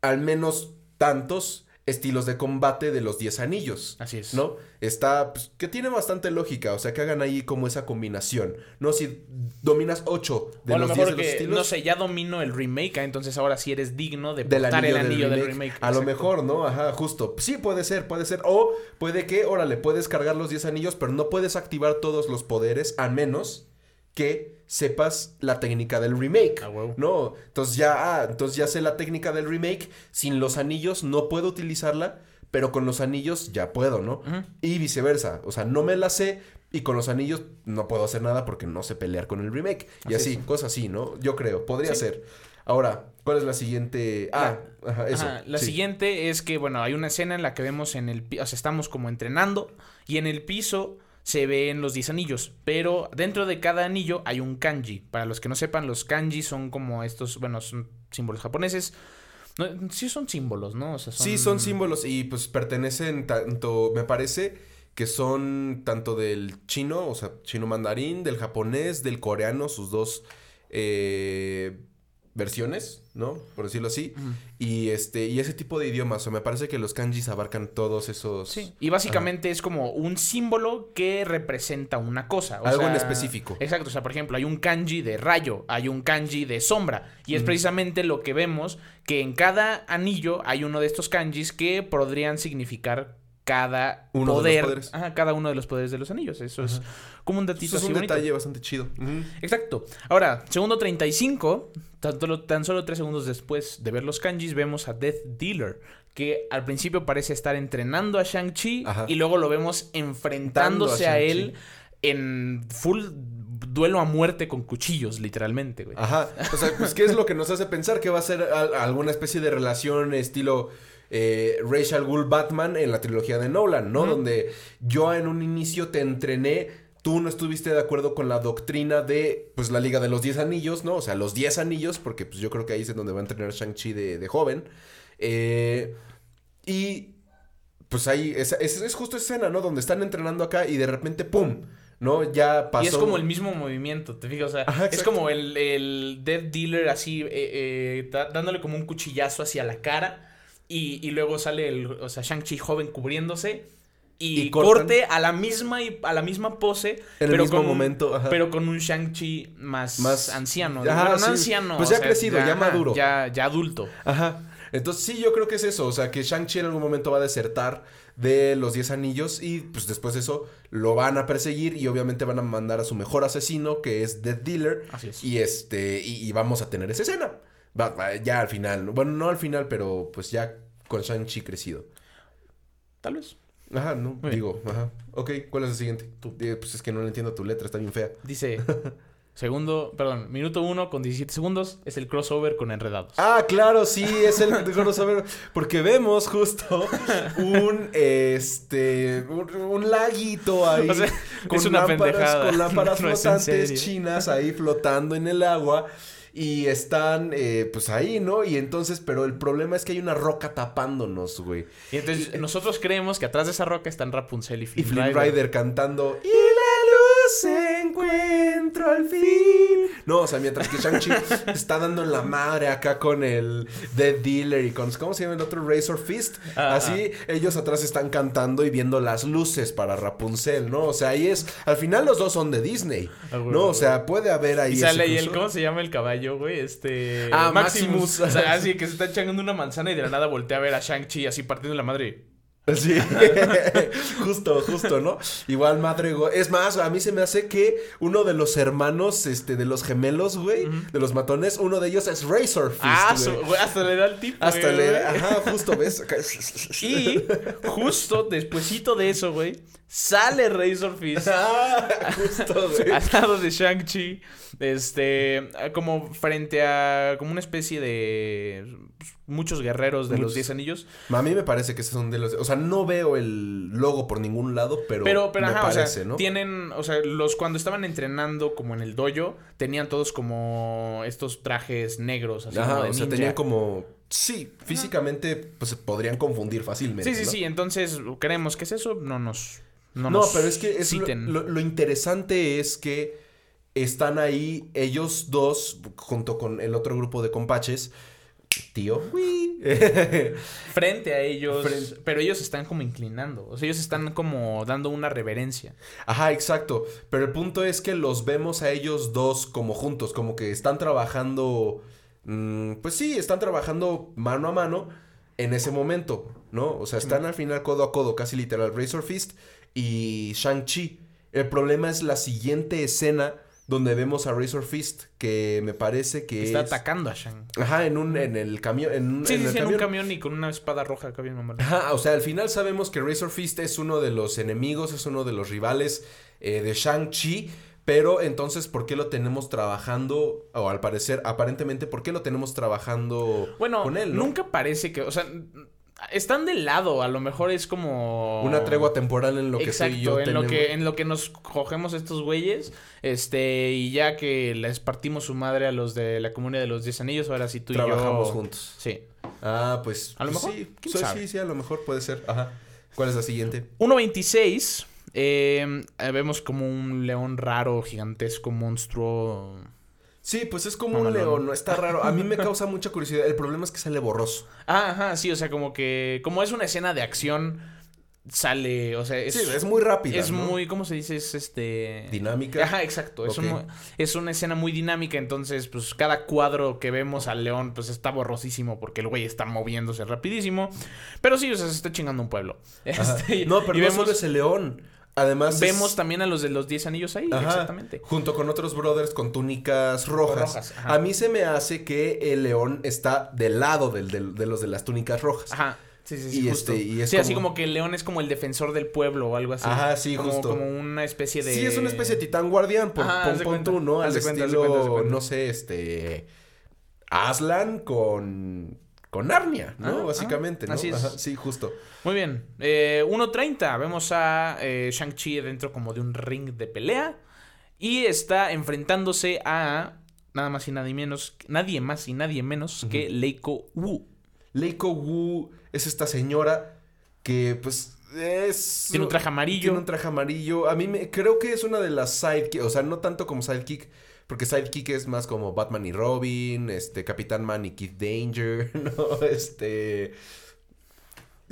al menos tantos estilos de combate de los 10 anillos. Así es. ¿No? Está, pues, que tiene bastante lógica, o sea, que hagan ahí como esa combinación, ¿no? Si dominas 8 de o los 10 mejor de los que, estilos... no sé, ya domino el remake, ah, entonces ahora sí eres digno de portar anillo, el anillo del del remake. A lo mejor, ¿no? Ajá, justo. Sí, puede ser, puede ser. O puede que, órale, puedes cargar los 10 anillos, pero no puedes activar todos los poderes a menos que sepas la técnica del remake. A huevo. No, entonces ya, ah, entonces ya sé la técnica del remake. Sin los anillos no puedo utilizarla, pero con los anillos ya puedo, ¿no? Y viceversa. O sea, no me la sé y con los anillos no puedo hacer nada porque no sé pelear con el remake. Y Así así, cosas así, ¿no? Yo creo, podría Sí. ser. Ahora, ¿cuál es la siguiente? Ah, ajá, eso. Ajá, la sí. siguiente es que, bueno, hay una escena en la que vemos en el piso, o sea, estamos como entrenando y en el piso se ven los 10 anillos, pero dentro de cada anillo hay un kanji. Para los que no sepan, los kanji son como estos, bueno, son símbolos japoneses. No, sí son símbolos, ¿no? O sea, Sí, son símbolos y pues pertenecen tanto, me parece que son tanto del chino, o sea, chino mandarín, del japonés, del coreano, sus dos eh, versiones, ¿no? Por decirlo así. Y este, y ese tipo de idiomas, o sea, me parece que los kanjis abarcan todos esos. Sí, y básicamente es como un símbolo que representa una cosa. o Algo en específico. Exacto, o sea, por ejemplo, hay un kanji de rayo, hay un kanji de sombra, y es precisamente lo que vemos, que en cada anillo hay uno de estos kanjis que podrían significar cada Uno de los poder, poderes. ajá, cada uno de los poderes de los anillos. Eso es como un datito Eso es así un bonito. detalle bastante chido. Exacto. Ahora, segundo 35, tan solo, tan solo tres segundos después de ver los kanjis, vemos a Death Dealer, que al principio parece estar entrenando a Shang-Chi y luego lo vemos enfrentándose a él en full duelo a muerte con cuchillos, literalmente, güey. Ajá. O sea, pues, ¿qué es lo que nos hace pensar que va a ser al- alguna especie de relación estilo eh, Rachel Gould Batman en la trilogía de Nolan, ¿no? Donde yo en un inicio te entrené, tú no estuviste de acuerdo con la doctrina de, pues, la Liga de los Diez Anillos, ¿no? O sea, los Diez Anillos, porque pues yo creo que ahí es donde va a entrenar Shang-Chi de, de joven. Eh, y pues ahí, es, es, es justo esa escena, ¿no? Donde están entrenando acá y de repente, ¡pum! ¿No? Ya pasó. Y es como el mismo movimiento, ¿te fijas? O sea, Ajá, es como el, el Death Dealer así, eh, eh, dándole como un cuchillazo hacia la cara. Y, y luego sale el, o sea, Shang-Chi joven cubriéndose. Y, Y corte a la misma y a la misma pose. En el mismo con momento, ajá. Pero con un Shang-Chi más, Más- anciano. Ajá, Bueno, no anciano. Pues o ya sea, crecido, ya maduro. Ya, ya adulto. Ajá. Entonces sí, yo creo que es eso. O sea, que Shang-Chi en algún momento va a desertar de los 10 anillos y pues después de eso lo van a perseguir y obviamente van a mandar a su mejor asesino que es Death Dealer. Así es. Y este, y, y vamos a tener esa escena. Ya al final. Bueno, no al final, pero pues ya con Shang-Chi crecido. Tal vez. Ajá, no, digo, ajá. Ok, ¿cuál es el siguiente? Tú. pues es que no le entiendo tu letra, está bien fea. Dice, segundo, perdón, minuto uno con 17 segundos es el crossover con Enredados. Ah, claro, sí, es el saber. Porque vemos justo un este un, un laguito ahí. O sea, es una lámparas, pendejada. Con lámparas No flotantes chinas ahí flotando en el agua. Y están, eh, pues ahí, ¿no? Y entonces, pero el problema es que hay una roca tapándonos, güey. Y entonces nosotros creemos que atrás de esa roca están Rapunzel y Y Flynn, Flynn Rider. Rider cantando Y luz encuentro al fin No, o sea, mientras que Shang-Chi está dando en la madre acá con el Dead Dealer y con ¿Cómo se llama el otro? Razor Fist Ah, Así, ellos atrás están cantando y viendo las luces para Rapunzel, ¿no? O sea, ahí es Al final los dos son de Disney Ah, güey, ¿No? güey, O sea, puede haber ahí Y sale ahí el. ¿cómo se llama el caballo, güey? Este... Ah, Maximus. O sea, así que se está echando una manzana y de la nada voltea a ver a Shang-Chi así partiendo la madre. Sí, justo, justo, ¿no? Igual madre, go- es más, a mí se me hace que uno de los hermanos, este, de los gemelos, güey, de los matones, uno de ellos es Razor Fist, Ah, güey. su- güey, hasta le da el tipo. Hasta güey, le, ajá, justo, ¿ves? Y justo despuesito de eso, güey, sale Razor Fist Ah, justo, güey. al lado de Shang-Chi, este, como frente a, como una especie de pues, muchos guerreros de los. Diez Anillos. A mí me parece que ese es un de los, o sea, no veo el logo por ningún lado, pero, Pero, pero, me ajá, parece, o sea, ¿no? tienen, o sea, los cuando estaban entrenando como en el dojo, tenían todos como estos trajes negros, así Ajá, como de o sea, tenían como, sí, físicamente, pues se podrían confundir fácilmente, Sí, sí, ¿no? sí, entonces creemos que es eso, no nos no, No, nos pero es que es lo, citen. lo- lo interesante es que están ahí ellos dos junto con el otro grupo de compaches. Tío. Uy. frente a ellos, Frente- pero ellos están como inclinando, o sea, ellos están como dando una reverencia. Ajá, exacto. Pero el punto es que los vemos a ellos dos como juntos, como que están trabajando. mm, pues sí, están trabajando mano a mano en ese momento, ¿no? O sea, están al final codo a codo, casi literal, Razor Fist y Shang-Chi. El problema es la siguiente escena donde vemos a Razor Fist, que me parece que Está es... atacando a Shang. Ajá, en un, en el camión, en, Sí, en sí, el sí, en un camión. camión y con una espada roja acá bien mamá. Ajá, o sea, al final sabemos que Razor Fist es uno de los enemigos, es uno de los rivales eh, de Shang-Chi. Pero entonces, ¿por qué lo tenemos trabajando? O al parecer, aparentemente, ¿por qué lo tenemos trabajando Bueno, con él? ¿no? nunca parece que, o sea, están de lado, a lo mejor es como Una tregua temporal en lo que Exacto, tú y yo en tenemos. lo que en lo que nos cogemos estos güeyes, este y ya que les partimos su madre a los de la comunidad de los 10 anillos, ahora sí tú Trabajamos y yo juntos. Sí. Ah, pues. A lo pues mejor, Sí, quién Sí, sabe. sí, sí, a lo mejor puede ser. Ajá. ¿Cuál es la siguiente? 1.26 eh, eh, vemos como un león raro, gigantesco, monstruo. Sí, pues es como No, un no, león, ¿no? Está raro. A mí me causa mucha curiosidad. El problema es que sale borroso. Ah, ajá, sí, o sea, como que como es una escena de acción sale, o sea, es sí, es muy rápida. es ¿no? muy ¿cómo se dice? Es este Dinámica. Ajá, exacto. Es, un- es una escena muy dinámica, entonces, pues cada cuadro que vemos al león, pues está borrosísimo porque el güey está moviéndose rapidísimo. Pero sí, o sea, se está chingando un pueblo. Este, No, pero y no vemos, solo es el león. Además, es- vemos también a los de los 10 anillos ahí, Ajá, exactamente. Junto con otros brothers con túnicas rojas. A mí se me hace que el león está del lado del, del- de los de las túnicas rojas. Ajá. Sí, sí, Y sí, justo. este, y es sí, así como- que el león es como el defensor del pueblo o algo así. Ajá, sí, como, justo. Como una especie de... Sí, es una especie de titán guardián, por, Ajá, pon- pon tú, ¿no? Al estilo, cuenta. no sé, este... Aslan con... Con Narnia, ¿no? Ah, Básicamente, ah, ¿no? así es. Ajá, sí, justo. Muy bien. Eh, 1.30. Vemos a eh, Shang-Chi dentro como de un ring de pelea. Y está enfrentándose a nada más y nadie menos, nadie más y nadie menos que Leiko Wu. Leiko Wu es esta señora que, pues, es... Tiene un traje amarillo. Tiene un traje amarillo. A mí me... Creo que es una de las sidekick... O sea, no tanto como sidekick... Porque Sidekick es más como Batman y Robin, este, Capitán Man y Kid Danger, ¿no? Este...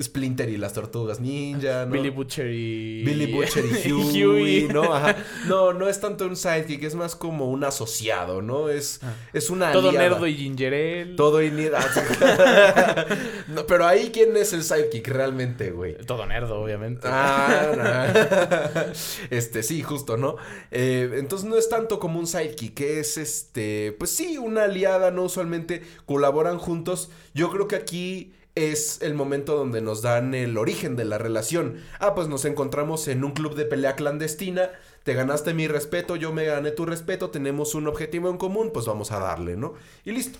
Splinter y las tortugas ninja, ¿no? Billy Butcher y... Billy Butcher y Huey, ¿no? Ajá. No, no es tanto un sidekick, es más como un asociado, ¿no? Es, Ah. es una Todo aliada. nerdo y ginger ale. Todo y ni- no, pero ahí, ¿quién es el sidekick realmente, güey? Todo nerdo, obviamente. Ah, no. este, sí, justo, ¿no? Eh, entonces no es tanto como un sidekick, es este, pues sí, una aliada, ¿no? Usualmente colaboran juntos. Yo creo que aquí es el momento donde nos dan el origen de la relación. Ah, pues nos encontramos en un club de pelea clandestina. Te ganaste mi respeto, yo me gané tu respeto, tenemos un objetivo en común, pues vamos a darle, ¿no? Y listo.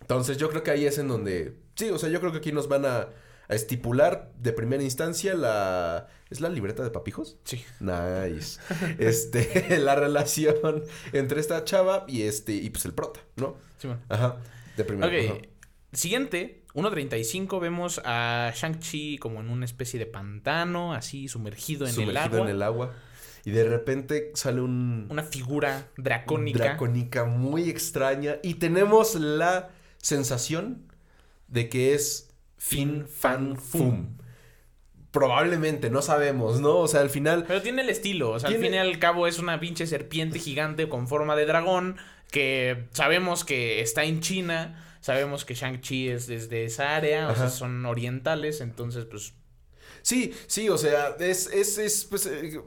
Entonces yo creo que ahí es en donde... Sí, o sea, yo creo que aquí nos van a, a estipular de primera instancia la... ¿Es la libreta de papijos? Sí. Nice. Este, la relación entre esta chava y este, y pues el prota, ¿no? Sí, bueno. Ajá. De primera. Ok. Siguiente, 1.35, vemos a Shang-Chi como en una especie de pantano, así sumergido en el Sumergido agua. en el agua. Y de repente sale un... Una figura dracónica. Dracónica muy extraña. Y tenemos la sensación de que es Fin Fan Fum. Probablemente, no sabemos, ¿no? O sea, al final... Pero tiene el estilo, o sea, al fin y al cabo es una pinche serpiente gigante con forma de dragón que sabemos que está en China, sabemos que Shang-Chi es desde esa área, o sea, son orientales, entonces pues Sí, sí, o sea, es, es, es, pues, eh,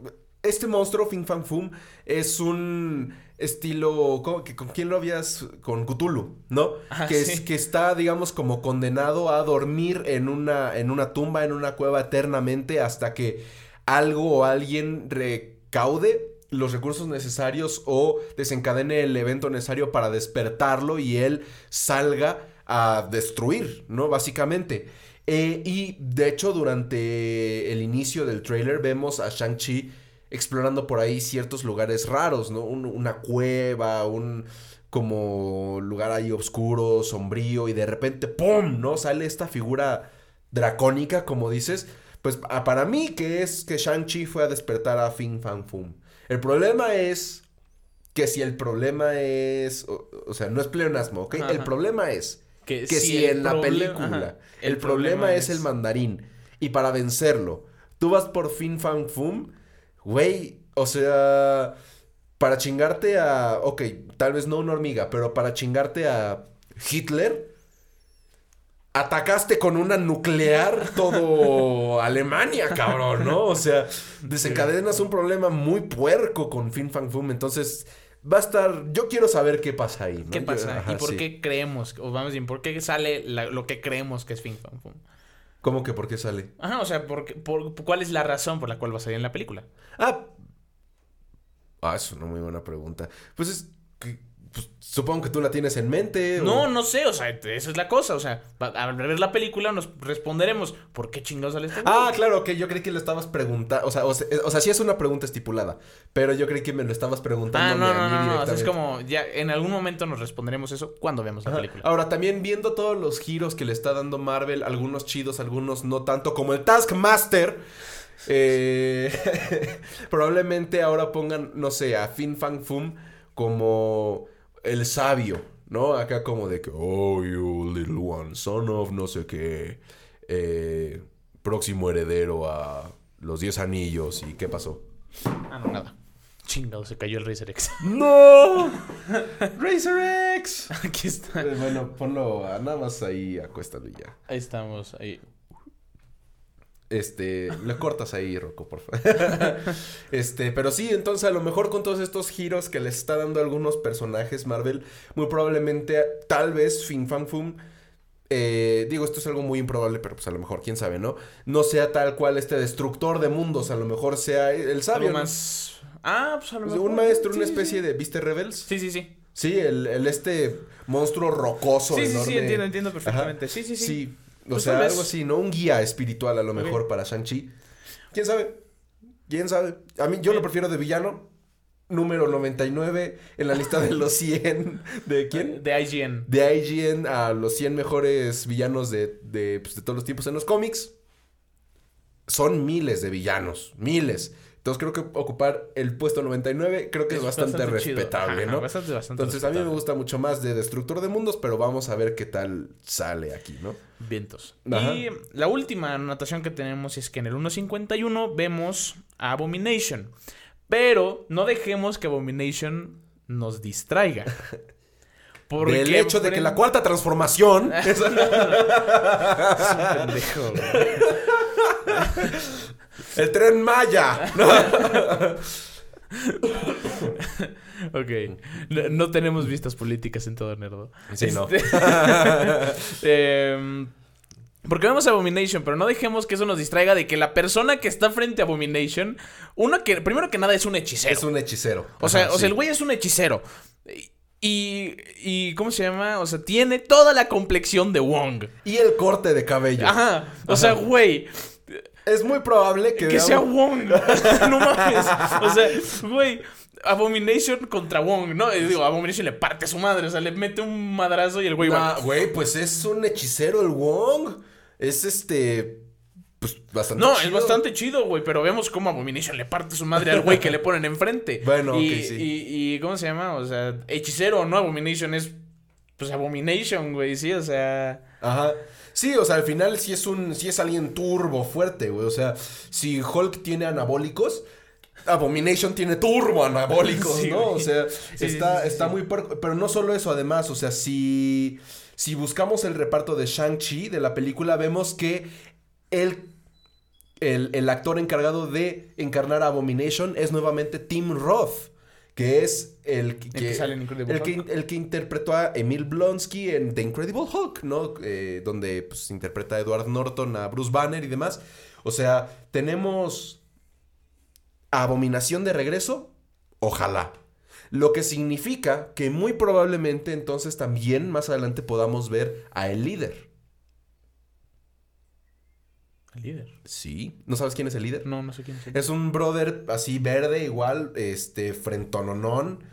este monstruo, Fin Fan Fum, es un estilo, ¿cómo que- ¿con quién lo habías? Con Cthulhu, ¿no? Ah, que, sí. es, que está, digamos, como condenado a dormir en una, en una tumba, en una cueva eternamente, hasta que algo o alguien recaude los recursos necesarios o desencadene el evento necesario para despertarlo y él salga a destruir, ¿no? Básicamente. Eh, y de hecho, durante el inicio del trailer vemos a Shang-Chi explorando por ahí ciertos lugares raros, ¿no? Un- una cueva, un como lugar ahí oscuro, sombrío, y de repente, ¡pum! ¿no? Sale esta figura dracónica, como dices. Pues a- para mí que es que Shang-Chi fue a despertar a Fin Fan Fum. El problema es que si el problema es, o, o sea, no es pleonasmo, ¿ok? Ajá. El problema es que, que si, en la película ajá, el, problema, es el mandarín y para vencerlo tú vas por Fin Fan Fum, güey, o sea, para chingarte a, ok, tal vez no una hormiga, pero para chingarte a Hitler, atacaste con una nuclear todo Alemania, cabrón, ¿no? O sea, desencadenas un problema muy puerco con Fin Fan Fum, entonces va a estar, yo quiero saber qué pasa ahí, ¿no? ¿Qué Yo- pasa? ajá, ¿Y por sí. qué creemos? O vamos bien, ¿por qué sale la- lo que creemos que es Fin Fan Fum? ¿Cómo que por qué sale? Ajá, o sea, ¿por, qué- por- ¿cuál es la razón por la cual va a salir en la película? Ah. Ah, es una muy buena pregunta. Pues es que pues, supongo que tú la tienes en mente. o- No, no sé, o sea, esa es la cosa, o sea, al ver la película nos responderemos, ¿por qué chingados sale este? Ah, claro, que yo creí que le estabas preguntando. O sea, o, sea, o sea, sí es una pregunta estipulada. Pero yo creí que me lo estabas preguntando. Ah, no, a no, mí no, no, o sea, es como, ya, en algún momento nos responderemos eso cuando veamos la Ajá. película. Ahora, también viendo todos los giros que le está dando Marvel, algunos chidos, algunos no tanto, como el Taskmaster. eh, probablemente ahora pongan, no sé, a Fin Fang Fum como el sabio, ¿no? Acá como de que, oh, you little one, son of no sé qué, eh, próximo heredero a los 10 anillos. ¿Y qué pasó? Ah, no, nada. Chingado, se cayó el Razer X. ¡No! ¡Razor X! Aquí está. Eh, Bueno, ponlo a- nada más ahí, acuéstalo ya. Ahí estamos, ahí. Este, le cortas ahí, Rocco, por favor. este, pero sí, entonces a lo mejor con todos estos giros que les está dando algunos personajes Marvel, muy probablemente, tal vez Fin Fan Fum eh, digo, esto es algo muy improbable, pero pues a lo mejor, quién sabe, ¿no? No sea tal cual este destructor de mundos, a lo mejor sea el sabio. Algo ¿no? más. Ah, pues a lo mejor. un maestro, una sí, especie de, ¿viste Rebels? Sí, sí, sí. Sí, el, el este monstruo rocoso, Sí, sí, enorme. sí, entiendo, entiendo perfectamente. Ajá. Sí, sí, sí. Sí, o Pues sea, algo así, ¿no? Un guía espiritual a lo mejor para Shang-Chi. ¿Quién sabe? ¿Quién sabe? A mí, yo lo prefiero de villano. Número 99 en la lista de los 100. ¿De quién? De IGN. De IGN a los 100 mejores villanos de, de, pues, de todos los tiempos en los cómics. Son miles de villanos. Miles. Entonces creo que ocupar el puesto 99 creo que es, bastante, respetable, Ajá, ¿no? Bastante, bastante Entonces a mí me gusta mucho más de Destructor de Mundos, pero vamos a ver qué tal sale aquí, ¿no? Vientos. Ajá. Y la última anotación que tenemos es que en el 1.51 vemos a Abomination. Pero no dejemos que Abomination nos distraiga. Porque Del hecho de que la cuarta transformación. Es un pendejo. el tren Maya. Ok. No, no tenemos vistas políticas en todo Nerdo. Sí, no. Este, em, porque vemos a Abomination, pero no dejemos que eso nos distraiga de que la persona que está frente a Abomination, uno que, primero que nada, es un hechicero. Es un hechicero. O sea, Ajá, o sea, sí. el güey es un hechicero. Y, y, ¿cómo se llama? O sea, tiene toda la complexión de Wong. Y el corte de cabello. Ajá. O sea, güey, Es muy probable que, que sea Wong. no mames. O sea, güey, Abomination contra Wong, ¿no? Y digo, Abomination le parte a su madre, o sea, le mete un madrazo y el güey va. Ah, güey, pues es un hechicero el Wong. Es este. Pues bastante. No, es bastante chido, güey, pero vemos cómo Abomination le parte su madre al güey que le ponen enfrente. Bueno, y, sí. y, y, ¿cómo se llama? O sea, hechicero o no Abomination es, pues, Abomination, güey, sí, o sea... Ajá. Sí, o sea, al final sí es un. sí es alguien turbo fuerte, güey. O sea, si Hulk tiene anabólicos. Abomination tiene turbo anabólicos, Sí, ¿no? güey. O sea, sí, está, sí, está muy puerco. Pero no solo eso, además, o sea, si. Si buscamos el reparto de Shang-Chi de la película, vemos que el, el, el actor encargado de encarnar a Abomination es nuevamente Tim Roth, que es el que, El que sale en Incredible el que, Hulk. el que interpretó a Emil Blonsky en The Incredible Hulk, ¿no? Eh, donde pues, interpreta a Edward Norton, a Bruce Banner y demás. O sea, tenemos a Abominación de regreso. Ojalá. Lo que significa que muy probablemente entonces también más adelante podamos ver a el líder. El líder. Sí. ¿No sabes quién es el líder? No, no sé quién es. el- Es un brother así verde, igual, este, frentononón.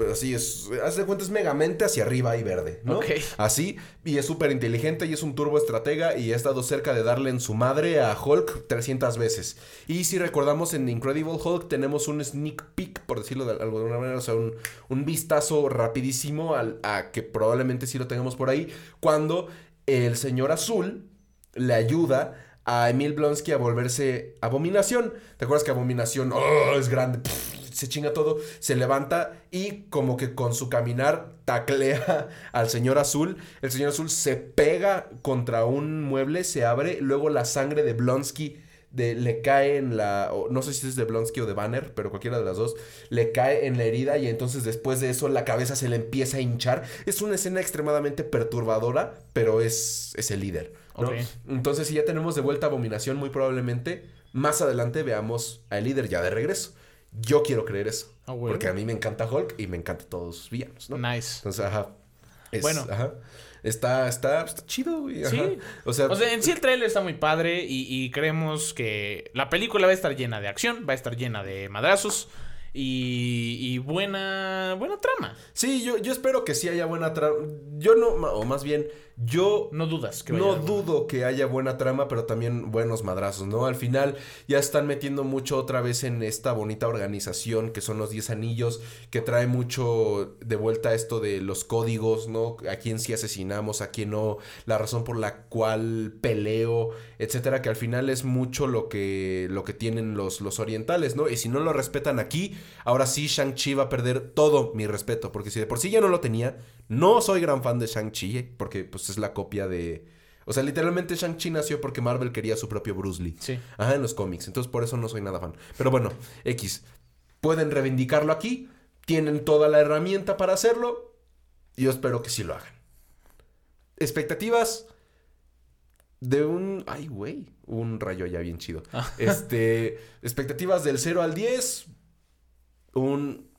Pero así es, haz de cuenta es megamente hacia arriba y verde, ¿no? Ok. Así, y es súper inteligente y es un turbo estratega y ha estado cerca de darle en su madre a Hulk 300 veces. Y si recordamos en Incredible Hulk tenemos un sneak peek, por decirlo de alguna manera, o sea, un, un vistazo rapidísimo al, a que probablemente sí lo tengamos por ahí, cuando el señor azul le ayuda a Emil Blonsky a volverse abominación. ¿Te acuerdas que abominación oh, es grande? pff, se chinga todo, se levanta y como que con su caminar taclea al señor azul. El señor azul se pega contra un mueble, se abre, luego la sangre de Blonsky de, le cae en la, o no sé si es de Blonsky o de Banner, pero cualquiera de las dos, le cae en la herida y entonces después de eso la cabeza se le empieza a hinchar. Es una escena extremadamente perturbadora, pero es, es el líder. Entonces, si ya tenemos de vuelta Abominación, muy probablemente más adelante veamos al líder ya de regreso. Yo quiero creer eso. Ah, bueno. Porque a mí me encanta Hulk y me encantan todos sus villanos, ¿no? Nice. Entonces, ajá. Es- Bueno. Ajá. Está, está, está chido, güey. ajá. Sí. O sea, O sea, en sí el trailer está muy padre y, y creemos que la película va a estar llena de acción, va a estar llena de madrazos y, y buena, buena trama. sí, yo, yo espero que sí haya buena trama. Yo no, o más bien, yo No dudas que No buena. dudo que haya buena trama, pero también buenos madrazos, ¿no? Al final ya están metiendo mucho otra vez en esta bonita organización que son los 10 anillos, que trae mucho de vuelta esto de los códigos, ¿no? A quién sí asesinamos, a quién no, la razón por la cual peleo, etcétera, que al final es mucho lo que, lo que tienen los, los orientales, ¿no? Y si no lo respetan aquí, ahora sí Shang-Chi va a perder todo mi respeto, porque si de por sí ya no lo tenía, no soy gran fan de Shang-Chi, ¿eh? porque pues es la copia de... O sea, literalmente Shang-Chi nació porque Marvel quería su propio Bruce Lee. Sí. Ajá, en los cómics. Entonces por eso no soy nada fan. Pero bueno, X. Pueden reivindicarlo aquí. Tienen toda la herramienta para hacerlo. Y yo espero que sí lo hagan. expectativas de un... Ay, güey. Un rayo ya bien chido. Ah. Este... expectativas del 0 al 10. Un...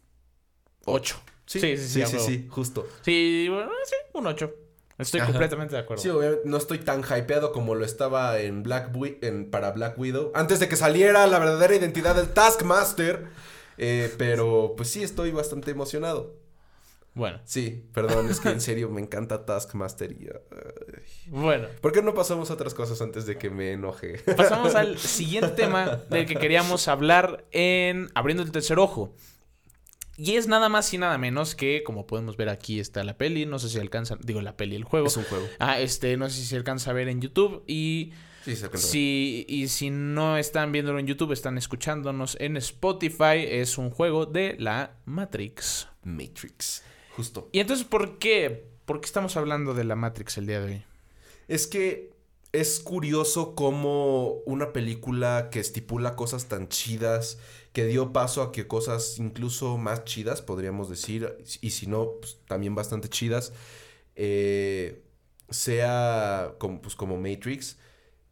8. Sí, Sí, sí, sí, sí, sí, justo. Sí, bueno, sí, un 8. Estoy Ajá. completamente de acuerdo. Sí, obviamente no estoy tan hypeado como lo estaba en Black Wi- en, para Black Widow. Antes de que saliera la verdadera identidad del Taskmaster. Eh, pero pues sí, estoy bastante emocionado. Bueno, Sí, perdón, es que en serio me encanta Taskmaster y... bueno. ¿Por qué no pasamos a otras cosas antes de que me enoje? Pasamos al siguiente tema del que queríamos hablar en Abriendo el tercer ojo. Y es nada más y nada menos que, como podemos ver aquí está la peli, no sé si alcanzan, digo la peli, el juego. es un juego. Ah, este, no sé si se alcanza a ver en YouTube y Sí, se alcanza si, y si no están viéndolo en YouTube, están escuchándonos en Spotify, es un juego de la Matrix. Matrix. Justo. Y entonces, ¿por qué? ¿Por qué estamos hablando de la Matrix el día de hoy? Es que es curioso cómo una película que estipula cosas tan chidas, que dio paso a que cosas incluso más chidas, podríamos decir, y si no, pues, también bastante chidas, eh, sea como, pues, como Matrix,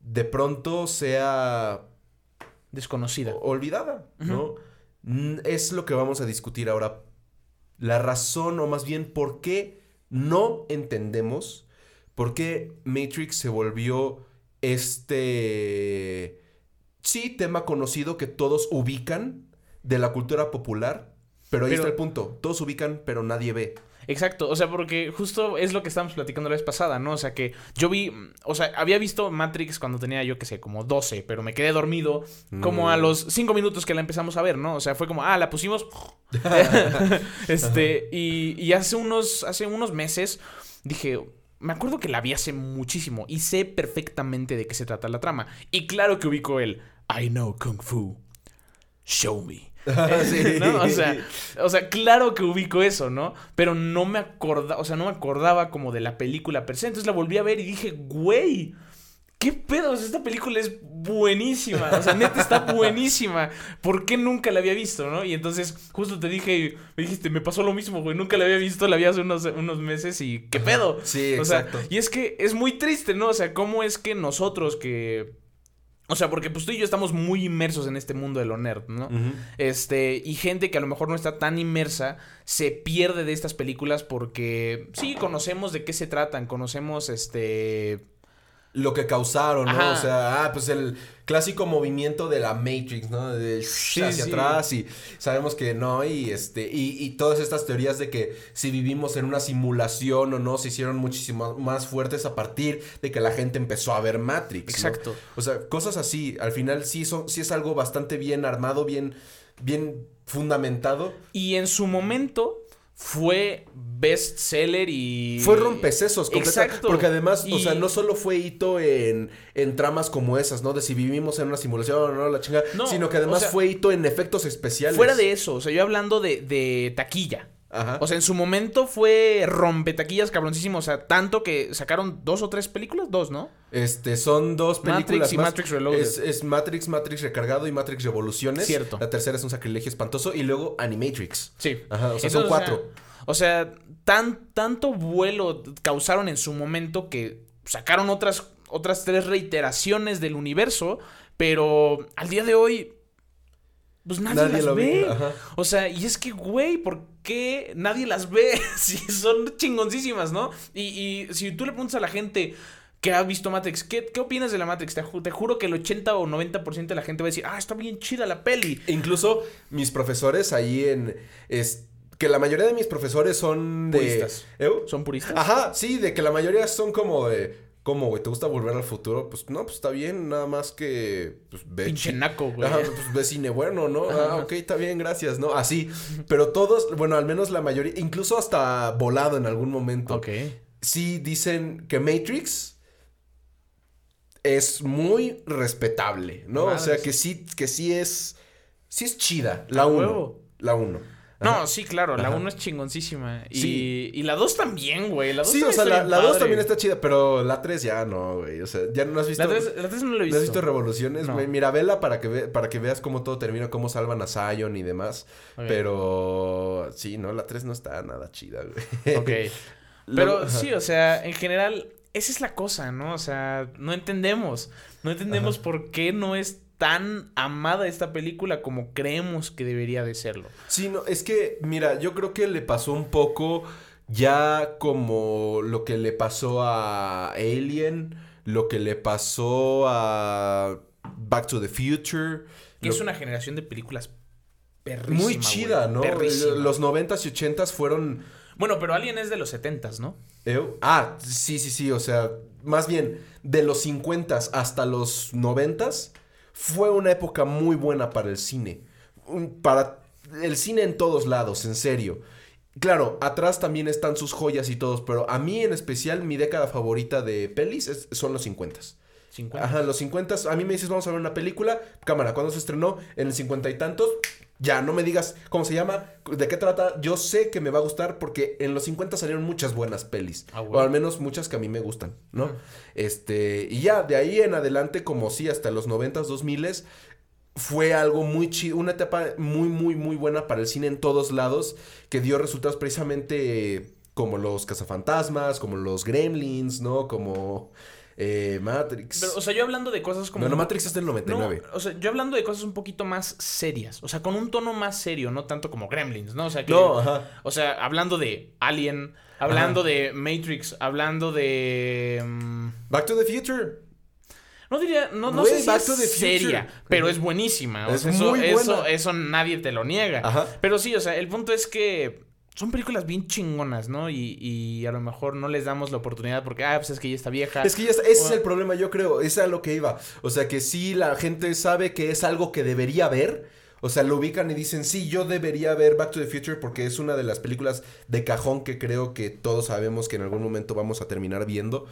de pronto sea Desconocida. olvidada, ¿no? Es lo que vamos a discutir ahora. La razón, o más bien, por qué no entendemos por qué Matrix se volvió este, sí, tema conocido que todos ubican de la cultura popular, pero ahí Pero- está el punto. Todos ubican, pero nadie ve. Exacto, o sea, porque justo es lo que estábamos platicando la vez pasada, ¿no? O sea, que yo vi, o sea, había visto Matrix cuando tenía, yo qué sé, como 12, pero me quedé dormido como a Mm. los 5 minutos que la empezamos a ver, ¿no? O sea, fue como, ah, la pusimos. este, y, y hace, unos, hace unos meses dije, me acuerdo que la vi hace muchísimo y sé perfectamente de qué se trata la trama. Y claro que ubico el I know Kung Fu. Show me. Sí. ¿no? O sea, o sea, claro que ubico eso, ¿no? Pero no me acordaba, o sea, no me acordaba como de la película per se. Entonces la volví a ver y dije, güey, ¿qué pedo? O sea, esta película es buenísima. O sea, neta está buenísima. ¿Por qué nunca la había visto, no? Y entonces justo te dije, me dijiste, me pasó lo mismo, güey. Nunca la había visto, la vi hace unos, unos meses y ¿qué pedo? Sí, O sea, exacto. y es que es muy triste, ¿no? O sea, cómo es que nosotros que... O sea, porque pues tú y yo estamos muy inmersos en este mundo de lo nerd, ¿no? Este, y gente que a lo mejor no está tan inmersa se pierde de estas películas porque sí, conocemos de qué se tratan, conocemos este... lo que causaron, ¿no? Ajá. O sea, ah, pues el clásico movimiento de la Matrix, ¿no? De hacia sí. atrás y sabemos que no y este y, y todas estas teorías de que si vivimos en una simulación o no se hicieron muchísimo más fuertes a partir de que la gente empezó a ver Matrix. ¿no? Exacto. O sea, cosas así, al final sí son sí es algo bastante bien armado, bien bien fundamentado. Y en su momento fue bestseller y... Fue rompecesos, completa- Exacto. Porque además, o sea, no solo fue hito en, en tramas como esas, ¿no? De si vivimos en una simulación o no, la chinga. No, sino que además o sea, fue hito en efectos especiales. Fuera de eso, o sea, yo hablando de, de taquilla. Ajá. O sea, en su momento fue rompetaquillas cabroncísimo. O sea, tanto que sacaron dos o tres películas, dos, ¿no? este, son dos Matrix películas y más. Matrix Reloaded. Es, es Matrix, Matrix Recargado y Matrix Revoluciones. Cierto. La tercera es un sacrilegio espantoso. Y luego Animatrix. Sí. Ajá, o sea, son cuatro. O sea, o sea, tan, tanto vuelo causaron en su momento que sacaron otras, otras tres reiteraciones del universo, pero al día de hoy, pues nadie, Nadie las lo ve. O sea, y es que, güey, ¿por qué nadie las ve? si son chingoncísimas, ¿no? Y, y si tú le preguntas a la gente que ha visto Matrix, ¿qué, qué opinas de la Matrix? Te, ju- te juro que el 80 o 90% de la gente va a decir, ah, está bien chida la peli. Incluso mis profesores ahí en. Es, que la mayoría de mis profesores son de. Puristas. ¿Eu? ¿Son puristas? Ajá, sí, de que la mayoría son como de. ¿Cómo, güey? ¿Te gusta volver al futuro? Pues no, pues está bien, nada más que. Pues ve. Pinche naco, güey. Ajá, pues ve cine bueno, ¿no? Ah, Ajá. ok, está bien, gracias, ¿no? Así. Pero todos, bueno, al menos la mayoría, incluso hasta volado en algún momento. Ok. Sí dicen que Matrix es muy respetable, ¿no? O sea, que sí, que sí es. Sí es chida. La A 1. huevo. La 1. No, sí, claro, la Ajá. 1 es chingoncísima. Y, Sí. y la 2 también, güey. La 2 Sí, o sea, la, bien la 2 padre. también está chida, pero la 3 ya no, güey. O sea, ya no has visto. La 3, la 3 no la he ¿No visto. has visto Revoluciones? No. güey? Mira, vela para que, ve- para que veas cómo todo termina, cómo salvan a Zion y demás. Pero sí, no, la 3 no está nada chida, güey. Ok. Pero ajá. sí, o sea, en general, esa es la cosa, ¿no? O sea, no entendemos. No entendemos por qué no es tan amada esta película como creemos que debería de serlo. Sí, no, es que, mira, yo creo que le pasó un poco ya como lo que le pasó a Alien, lo que le pasó a Back to the Future. Que lo- es una generación de películas perrísima, muy chida, güey, ¿no? perrísima. Los 90s y 80s fueron... Bueno, pero Alien es de los 70s, ¿no? Ah, sí, sí, sí, o sea, más bien, de los 50s hasta los 90s, fue una época muy buena para el cine. Un- Para el cine en todos lados, en serio. Claro, atrás también están sus joyas y todos, pero a mí en especial mi década favorita de pelis son los 50s. 50. Ajá, los 50s, a mí me dices vamos a ver una película, cámara, ¿cuándo se estrenó? En el 50 y tantos, ya, no me digas cómo se llama, de qué trata, yo sé que me va a gustar porque en los 50 salieron muchas buenas pelis, Ah, o al menos muchas que a mí me gustan, ¿no? Este, y ya, de ahí en adelante, como sí, hasta los 90s, 2000s, fue algo muy chido, una etapa muy, muy, muy buena para el cine en todos lados, que dio resultados precisamente eh, como los cazafantasmas, como los gremlins, ¿no? Como eh, Matrix. Pero, o sea, yo hablando de cosas como... Bueno, Matrix es del No, 99. o sea, yo hablando de cosas un poquito más serias. O sea, con un tono más serio, no tanto como Gremlins, ¿no? O sea, que, No, ajá. O sea, hablando de Alien, hablando de Matrix, hablando de. mm, Back to the Future. no diría, no, no sé si es seria, pero es buenísima. O Es sea, eso, muy eso, buena. eso nadie te lo niega. Ajá. Pero sí, o sea, el punto es que son películas bien chingonas, ¿no? Y, y a lo mejor no les damos la oportunidad porque, ah, pues es que ya está vieja. Es que ya está, ese es el problema, yo creo. Es a lo que iba. O sea, que sí, la gente sabe que es algo que debería ver. O sea, lo ubican y dicen, sí, yo debería ver Back to the Future porque es una de las películas de cajón que creo que todos sabemos que en algún momento vamos a terminar viendo.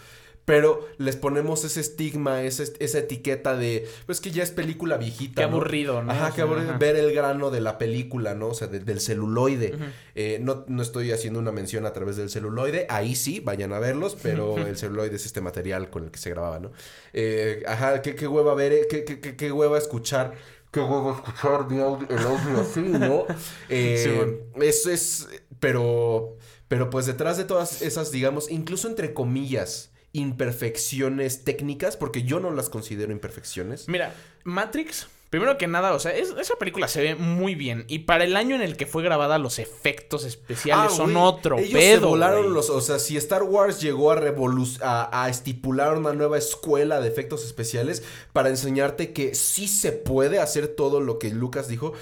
Pero les ponemos ese estigma, esa, esa etiqueta de, pues que ya es película viejita. Qué ¿no? aburrido, ¿no? Ajá, qué aburrido ajá. ver el grano de la película, ¿no? O sea, de- del celuloide. Eh, no, no estoy haciendo una mención a través del celuloide. Ahí sí, vayan a verlos, pero el celuloide es este material con el que se grababa, ¿no? Eh, ajá, qué, qué hueva ver, eh, qué, qué, qué, qué hueva escuchar. Qué hueva escuchar el audio así, ¿no? Eh, Sí. Eso es, pero, pero pues detrás de todas esas, digamos, incluso entre comillas, imperfecciones técnicas, porque yo no las considero imperfecciones. Mira, Matrix, primero que nada, o sea, es- esa película se ve muy bien. Y para el año en el que fue grabada, los efectos especiales son Ah, güey, otro ellos pedo. se volaron los, o sea, si Star Wars llegó a, a, a estipular una nueva escuela de efectos especiales para enseñarte que sí se puede hacer todo lo que Lucas dijo.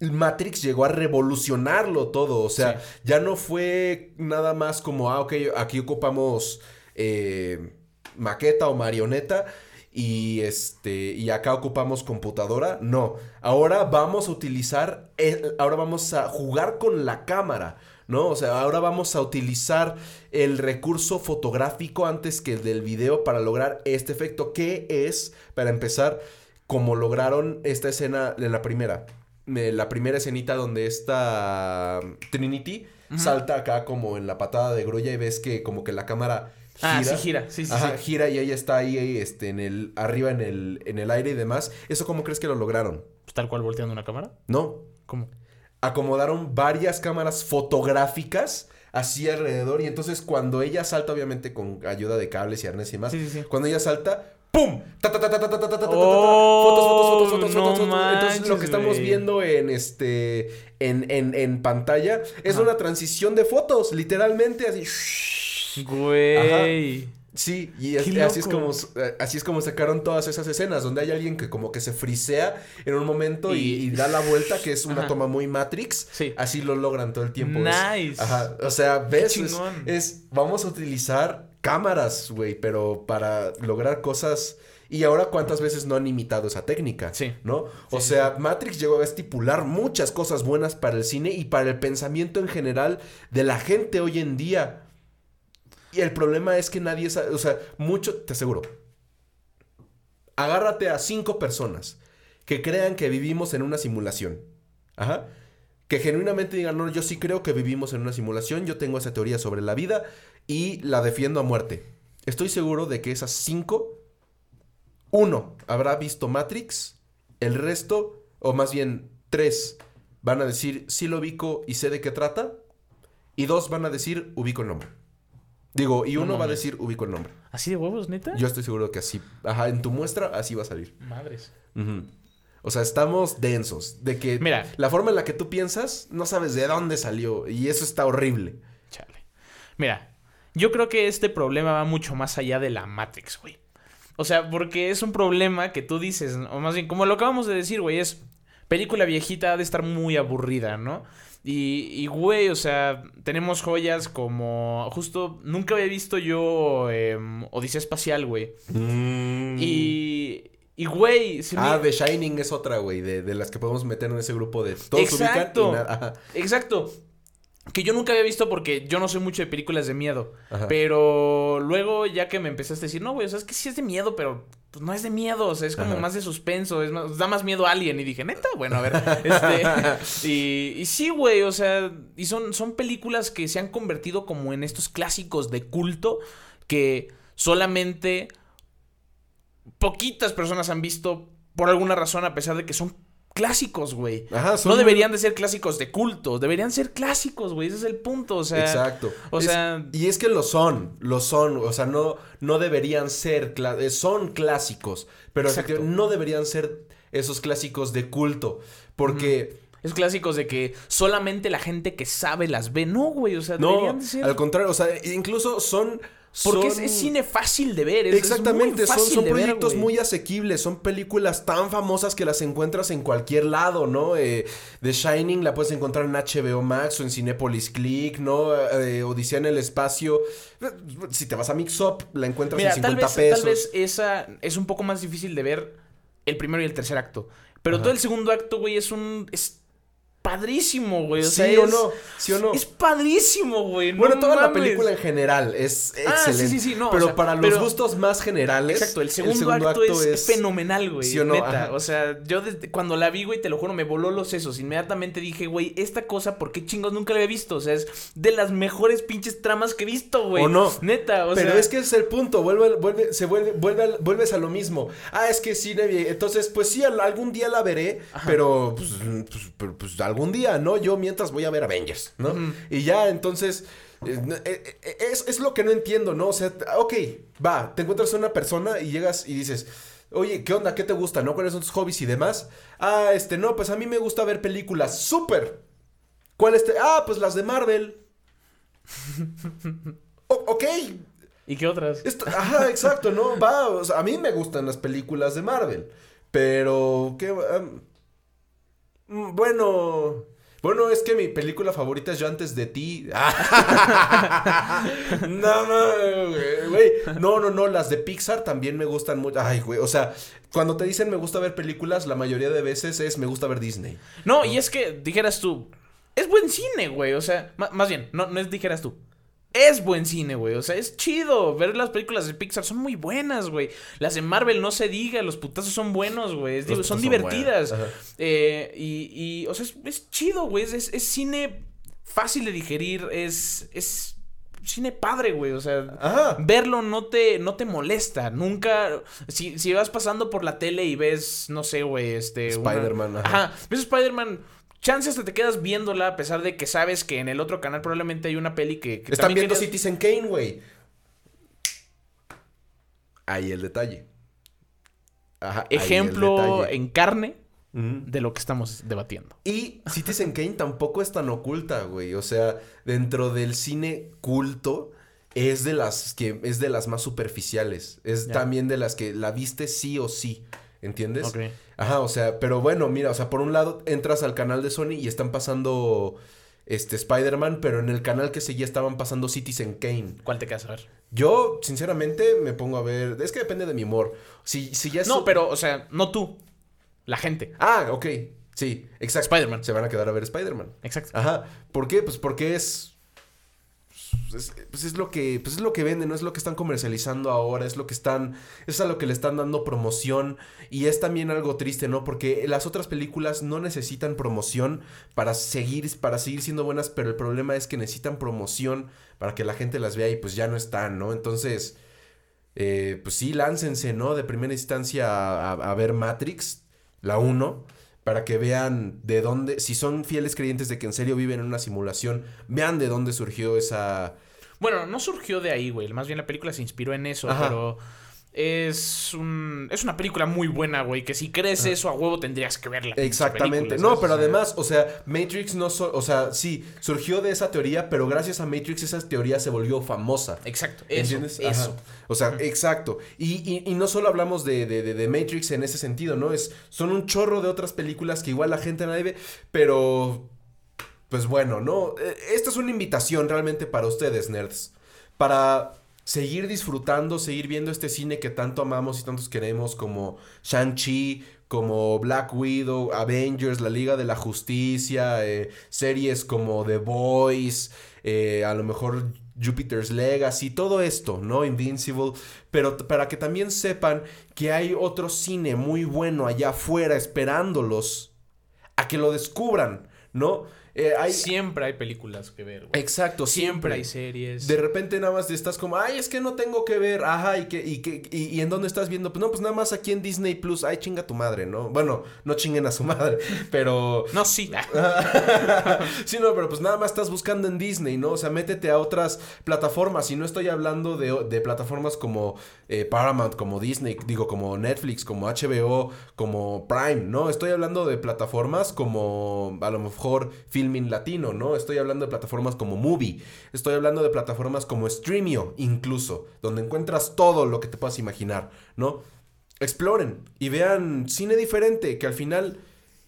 Matrix llegó a revolucionarlo todo, o sea, Sí. ya no fue nada más como, ah, ok, aquí ocupamos eh, maqueta o marioneta y este y acá ocupamos computadora. No, ahora vamos a utilizar, el- ahora vamos a jugar con la cámara. ¿No? O sea, ahora vamos a utilizar el recurso fotográfico antes que el del video para lograr este efecto. que es, para empezar, como lograron esta escena en la primera? La primera escenita donde está Trinity salta acá como en la patada de grulla y ves que como que la cámara gira. Ah, sí, gira. Sí, sí, Ajá, sí. gira y ella está ahí, este, en el, arriba en el, en el aire y demás. ¿Eso cómo crees que lo lograron? Pues Tal cual volteando una cámara. No. ¿Cómo? Acomodaron varias cámaras fotográficas así alrededor. Y entonces cuando ella salta, obviamente con ayuda de cables y arnés y demás. Sí, sí, sí. Cuando ella salta, ¡pum! Ta, ta, ta, ta, ta, ta, ta, ta, ta, Oh, Fotos, fotos, fotos, fotos, fotos, fotos. Entonces lo que estamos viendo en este. En, en, en pantalla es una transición de fotos, literalmente así. Güey. Sí, y es- así es como eh, así es como sacaron todas esas escenas donde hay alguien que como que se frisea en un momento y, Y- y da la vuelta que es una Ajá. toma muy Matrix. Sí. Así lo logran todo el tiempo. es- Nice. ajá, o sea, ves, es, es- vamos a utilizar cámaras, güey, pero para lograr cosas y ahora cuántas veces no han imitado esa técnica, Sí. ¿no? O Sí, sea, Matrix llegó a estipular muchas cosas buenas para el cine y para el pensamiento en general de la gente hoy en día. Y el problema es que nadie sabe, o sea, mucho, te aseguro. Agárrate a cinco personas que crean que vivimos en una simulación. Ajá. Que genuinamente digan, no, yo sí creo que vivimos en una simulación, yo tengo esa teoría sobre la vida y la defiendo a muerte. Estoy seguro de que esas cinco, uno habrá visto Matrix, el resto, o más bien tres, van a decir, sí lo ubico y sé de qué trata, y dos van a decir, ubico el nombre. Digo, y No uno va a decir, ubico el nombre. ¿Así de huevos, neta? Yo estoy seguro que así, ajá, en tu muestra así va a salir. Madres. O sea, estamos densos. De que Mira. la forma en la que tú piensas, no sabes de dónde salió. Y eso está horrible. Chale. Mira, yo creo que este problema va mucho más allá de la Matrix, güey. O sea, porque es un problema que tú dices, o más bien, como lo acabamos de decir, güey, es película viejita ha de estar muy aburrida, ¿no? Y, y, güey, o sea, tenemos joyas como. Justo, nunca había visto yo em, Odisea Espacial, güey. Y. Y, güey, se me- Mm. Ah, The Shining es otra, güey, de, de las que podemos meter en ese grupo de todos Exacto. ubican y nada. Exacto. Que yo nunca había visto porque yo no soy mucho de películas de miedo. Ajá. Pero luego, ya que me empezaste a decir, no, güey, o sea, es que sí es de miedo, pero pues, no es de miedo, o sea, es como Ajá. más de suspenso, es más, da más miedo a alguien. Y dije, neta, bueno, a ver. este, y, y sí, güey, o sea, y son, son películas que se han convertido como en estos clásicos de culto que solamente poquitas personas han visto por alguna razón, a pesar de que son clásicos, güey. Ajá, son No muy- deberían de ser clásicos de culto, deberían ser clásicos, güey, ese es el punto, o sea... Exacto. o Es- sea- y es que lo son, lo son. O sea, no, no deberían ser, eh, son clásicos. Pero no deberían ser esos clásicos de culto. Porque, Es clásicos de que solamente la gente que sabe las ve. No, güey, o sea, no, deberían de ser... al contrario, o sea, incluso son... Porque es, son- es cine fácil de ver. Es, Exactamente, es muy son, fácil son de ver, proyectos muy asequibles, son películas tan famosas que las encuentras en cualquier lado, ¿no? Eh, The Shining la puedes encontrar en HBO Max o en Cinepolis Click, ¿no? Eh, Odisea en el espacio. Eh, Si te vas a Mix Up, la encuentras Mira, en tal 50 vez, pesos. tal vez esa es un poco más difícil de ver el primero y el tercer acto. Pero Ajá. todo el segundo acto, güey, es un... Es padrísimo, güey. O ¿Sí sea, o es- no? ¿Sí o no? Es padrísimo, güey. no Bueno, toda la película en general es Ah, excelente. sí, sí, sí, no, o pero sea, para los pero- gustos más generales. Exacto, el segundo, acto, es, fenomenal, güey. ¿Sí o no? Neta. Ajá. O sea, yo desde cuando la vi, güey, te lo juro, me voló los sesos. Inmediatamente dije, güey, esta cosa, ¿por qué chingos nunca la había visto? O sea, es de las mejores pinches tramas que he visto, güey. ¿O no? Neta, o Pero sea. es que es el punto, vuelve, vuelve, se vuelve, vuelve vuelves a lo mismo. Ah, es que vie- entonces pues sí, al- algún día la veré, pero pues, pues, pero, pues, algún día, ¿no? Yo mientras voy a ver Avengers, ¿no? Y ya, entonces, eh, eh, eh, es, es lo que no entiendo, ¿no? O sea, t- ok, va, te encuentras a una persona y llegas y dices... Oye, ¿qué onda? ¿Qué te gusta? ¿No? ¿Cuáles son tus hobbies y demás? Ah, este, no, pues a mí me gusta ver películas. ¡Súper! ¿Cuál este? Ah, pues las de Marvel. O- ok, ¿Y qué otras? esto- ajá, exacto, ¿no? Va, o sea, a mí me gustan las películas de Marvel, pero qué bueno, bueno, es que mi película favorita es Yo antes de ti. no, no, güey. No, no, no, las de Pixar también me gustan mucho. Ay, güey, o sea, cuando te dicen me gusta ver películas, la mayoría de veces es me gusta ver Disney. No, y es que dijeras tú, es buen cine, güey. O sea, más bien, no, no es dijeras tú. Es buen cine, güey. O sea, es chido. Ver las películas de Pixar son muy buenas, güey. Las de Marvel no se diga, los putazos son buenos, güey. Son divertidas. Eh, y, y, o sea, es, es chido, güey. Es, es- cine fácil de digerir. Es, es cine padre, güey. O sea, Ajá. verlo no te, no te molesta. Nunca. Si, si vas pasando por la tele y ves, no sé, güey, este. Spider-Man. Ajá. Ves Spider-Man. Chance hasta te quedas viéndola a pesar de que sabes que en el otro canal probablemente hay una peli que. que Están viendo Citizen Kane, güey. Ahí el detalle. Ajá, el Ejemplo detalle. en carne de lo que estamos debatiendo. Y Citizen Kane tampoco es tan oculta, güey. O sea, dentro del cine culto es de las que es de las más superficiales. Es Ya. también de las que la viste sí o sí. ¿Entiendes? Ok. Ajá, o sea, pero bueno, mira, o sea, por un lado entras al canal de Sony y están pasando este Spider-Man, pero en el canal que seguía estaban pasando Citizen Kane. ¿Cuál te quedas a ver? Yo, sinceramente, me pongo a ver. Es que depende de mi humor. Si, si ya es. No, pero, o sea, no tú. La gente. Ah, ok. Sí, exacto. Spider-Man. Se van a quedar a ver Spider-Man. Exacto. Ajá. ¿Por qué? Pues porque es. Es, pues es lo que pues es lo que venden, no es lo que están comercializando ahora, es lo que están es a lo que le están dando promoción y es también algo triste, ¿no? Porque las otras películas no necesitan promoción para seguir para seguir siendo buenas, pero el problema es que necesitan promoción para que la gente las vea y pues ya no están, ¿no? Entonces, eh, pues sí, láncense, ¿no? De primera instancia a, a- ver Matrix, la 1, para que vean de dónde, si son fieles creyentes de que en serio viven en una simulación, vean de dónde surgió esa... Bueno, no surgió de ahí, güey. Más bien la película se inspiró en eso, Ajá. pero es un es una película muy buena, güey, que si crees eso a huevo tendrías que verla. Exactamente. No, pero además, o sea, Matrix no so- o sea, sí, surgió de esa teoría, pero gracias a Matrix esa teoría se volvió famosa. Exacto, eso, ¿Entiendes? eso. Ajá. O sea, exacto. Y, y- y no solo hablamos de, de- de- de Matrix en ese sentido, ¿no? Es, son un chorro de otras películas que igual la gente nadie ve, pero pues bueno, ¿no? Eh, Esta es una invitación realmente para ustedes, nerds. Para seguir disfrutando, seguir viendo este cine que tanto amamos y tantos queremos, como Shang-Chi, como Black Widow, Avengers, la Liga de la Justicia, eh, series como The Boys, eh, a lo mejor Jupiter's Legacy, todo esto, ¿no? Invincible, pero para que también sepan que hay otro cine muy bueno allá afuera esperándolos a que lo descubran, ¿no? Eh, hay, Siempre hay películas que ver, güey. exacto, Siempre siempre. hay series. De repente nada más estás como, ay, es que no tengo que ver, ajá, y que, y que, y, y en dónde estás viendo, pues no, pues nada más aquí en Disney Plus, ay, chinga tu madre, ¿no? Bueno, no chinguen a su madre, pero. No, sí. sí, no, pero pues nada más estás buscando en Disney, ¿no? O sea, métete a otras plataformas. Y no estoy hablando de, de plataformas como eh, Paramount, como Disney, digo, como Netflix, como HBO, como Prime, ¿no? Estoy hablando de plataformas como a lo mejor Filming Latino, ¿no? Estoy hablando de plataformas como Movie. Estoy hablando de plataformas como Streamio, incluso, donde encuentras todo lo que te puedas imaginar, ¿no? Exploren y vean cine diferente, que al final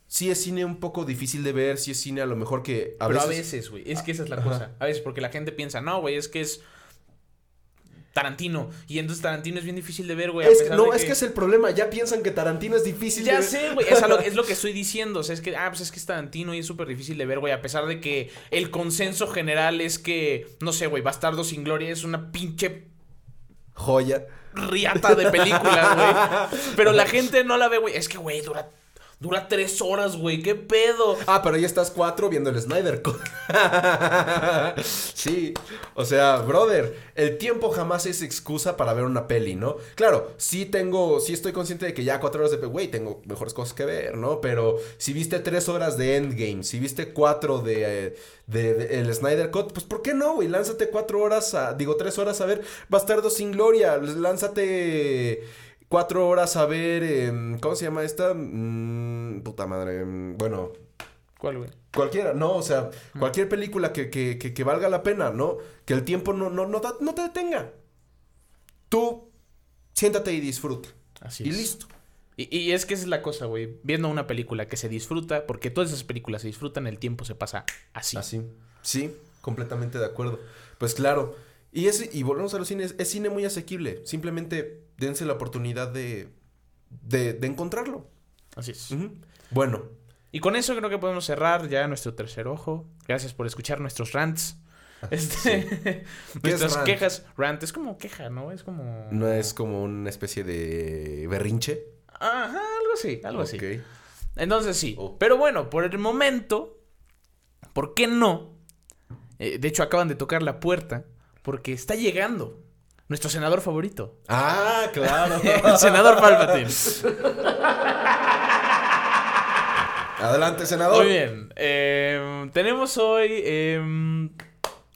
sí es cine un poco difícil de ver, sí es cine a lo mejor que a Pero veces... a veces, güey. Es que esa es la Ajá. cosa. A veces porque la gente piensa, no, güey, es que es Tarantino. Y entonces Tarantino es bien difícil de ver, güey. Es no, de es que es el problema, ya piensan que Tarantino es difícil de Ya ver. sé, güey. Es, a lo- es lo que estoy diciendo. O sea, es que, ah, pues es que es Tarantino y es súper difícil de ver, güey. A pesar de que el consenso general es que, no sé, güey, Bastardo sin Gloria es una pinche Joya. riata de película, güey. Pero la gente no la ve, güey. Es que, güey, dura, dura tres horas, güey. ¿Qué pedo? Ah, pero ya estás cuatro viendo el Snyder Cut. sí, o sea, brother, el tiempo jamás es excusa para ver una peli, ¿no? Claro, sí tengo, sí estoy consciente de que ya cuatro horas de, güey, tengo mejores cosas que ver, ¿no? Pero si viste tres horas de Endgame, si viste cuatro de, eh, de- el Snyder Cut, pues ¿por qué no, güey? Lánzate cuatro horas, digo tres horas a ver Bastardo sin Gloria, lánzate cuatro horas a ver, em, ¿cómo se llama esta? Mm, puta madre, em, bueno, ¿Cuál, güey? Cualquiera, no, o sea, cualquier película que, que, que, que valga la pena, ¿no? Que el tiempo no, no, no, no te detenga. Tú siéntate y disfruta. Así y es. listo. Y, y es que esa es la cosa, güey. Viendo una película que se disfruta, porque todas esas películas se disfrutan, el tiempo se pasa así. Así. Sí, completamente de acuerdo. Pues claro. Y, es, y volvemos a los cines. Es cine muy asequible. Simplemente dense la oportunidad de, de, de encontrarlo. Así es. Bueno, Y con eso creo que podemos cerrar ya nuestro tercer ojo. Gracias por escuchar nuestros rants. Este, ¿Qué es nuestras rant? quejas. Rant es como queja, ¿no? Es como. no es como una especie de berrinche. Ajá, algo así, algo así. Ok. Entonces sí. Oh. Pero bueno, por el momento, ¿por qué no? Eh, de hecho, acaban de tocar la puerta porque está llegando nuestro senador favorito. Ah, claro. El senador Palpatine. Adelante, senador. Muy bien. eh, tenemos hoy eh,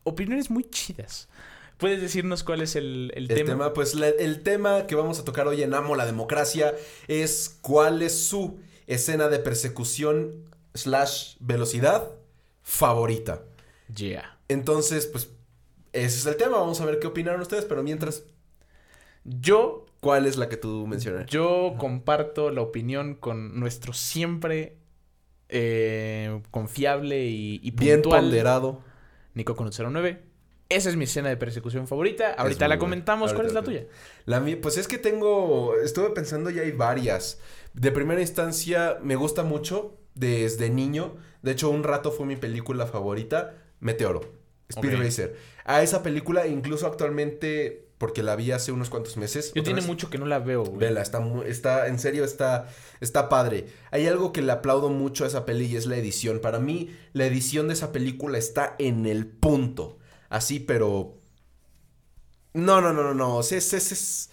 opiniones muy chidas. ¿Puedes decirnos cuál es el, el El tema? tema, pues la- el tema que vamos a tocar hoy en Amo la Democracia es cuál es su escena de persecución slash velocidad favorita. Yeah. Entonces, pues ese es el tema. Vamos a ver qué opinaron ustedes, pero mientras, Yo, ¿cuál es la que tú mencionas? yo comparto la opinión con nuestro siempre eh, confiable y, y Bien puntual ponderado. Nico con 09. Esa es mi escena de persecución favorita. Ahorita la comentamos. ¿Cuál es la tuya? La mía, pues es que tengo, estuve pensando ya hay varias. De primera instancia, me gusta mucho desde niño. De hecho, un rato fue mi película favorita, Meteoro, Speed. Racer. A esa película, incluso actualmente, porque la vi hace unos cuantos meses. Yo tiene vez, mucho que no la veo, güey. Vela, está, está, en serio, está, está padre. Hay algo que le aplaudo mucho a esa peli y es la edición. Para mí, la edición de esa película está en el punto. Así, pero... No, no, no, no, no. es, es- es-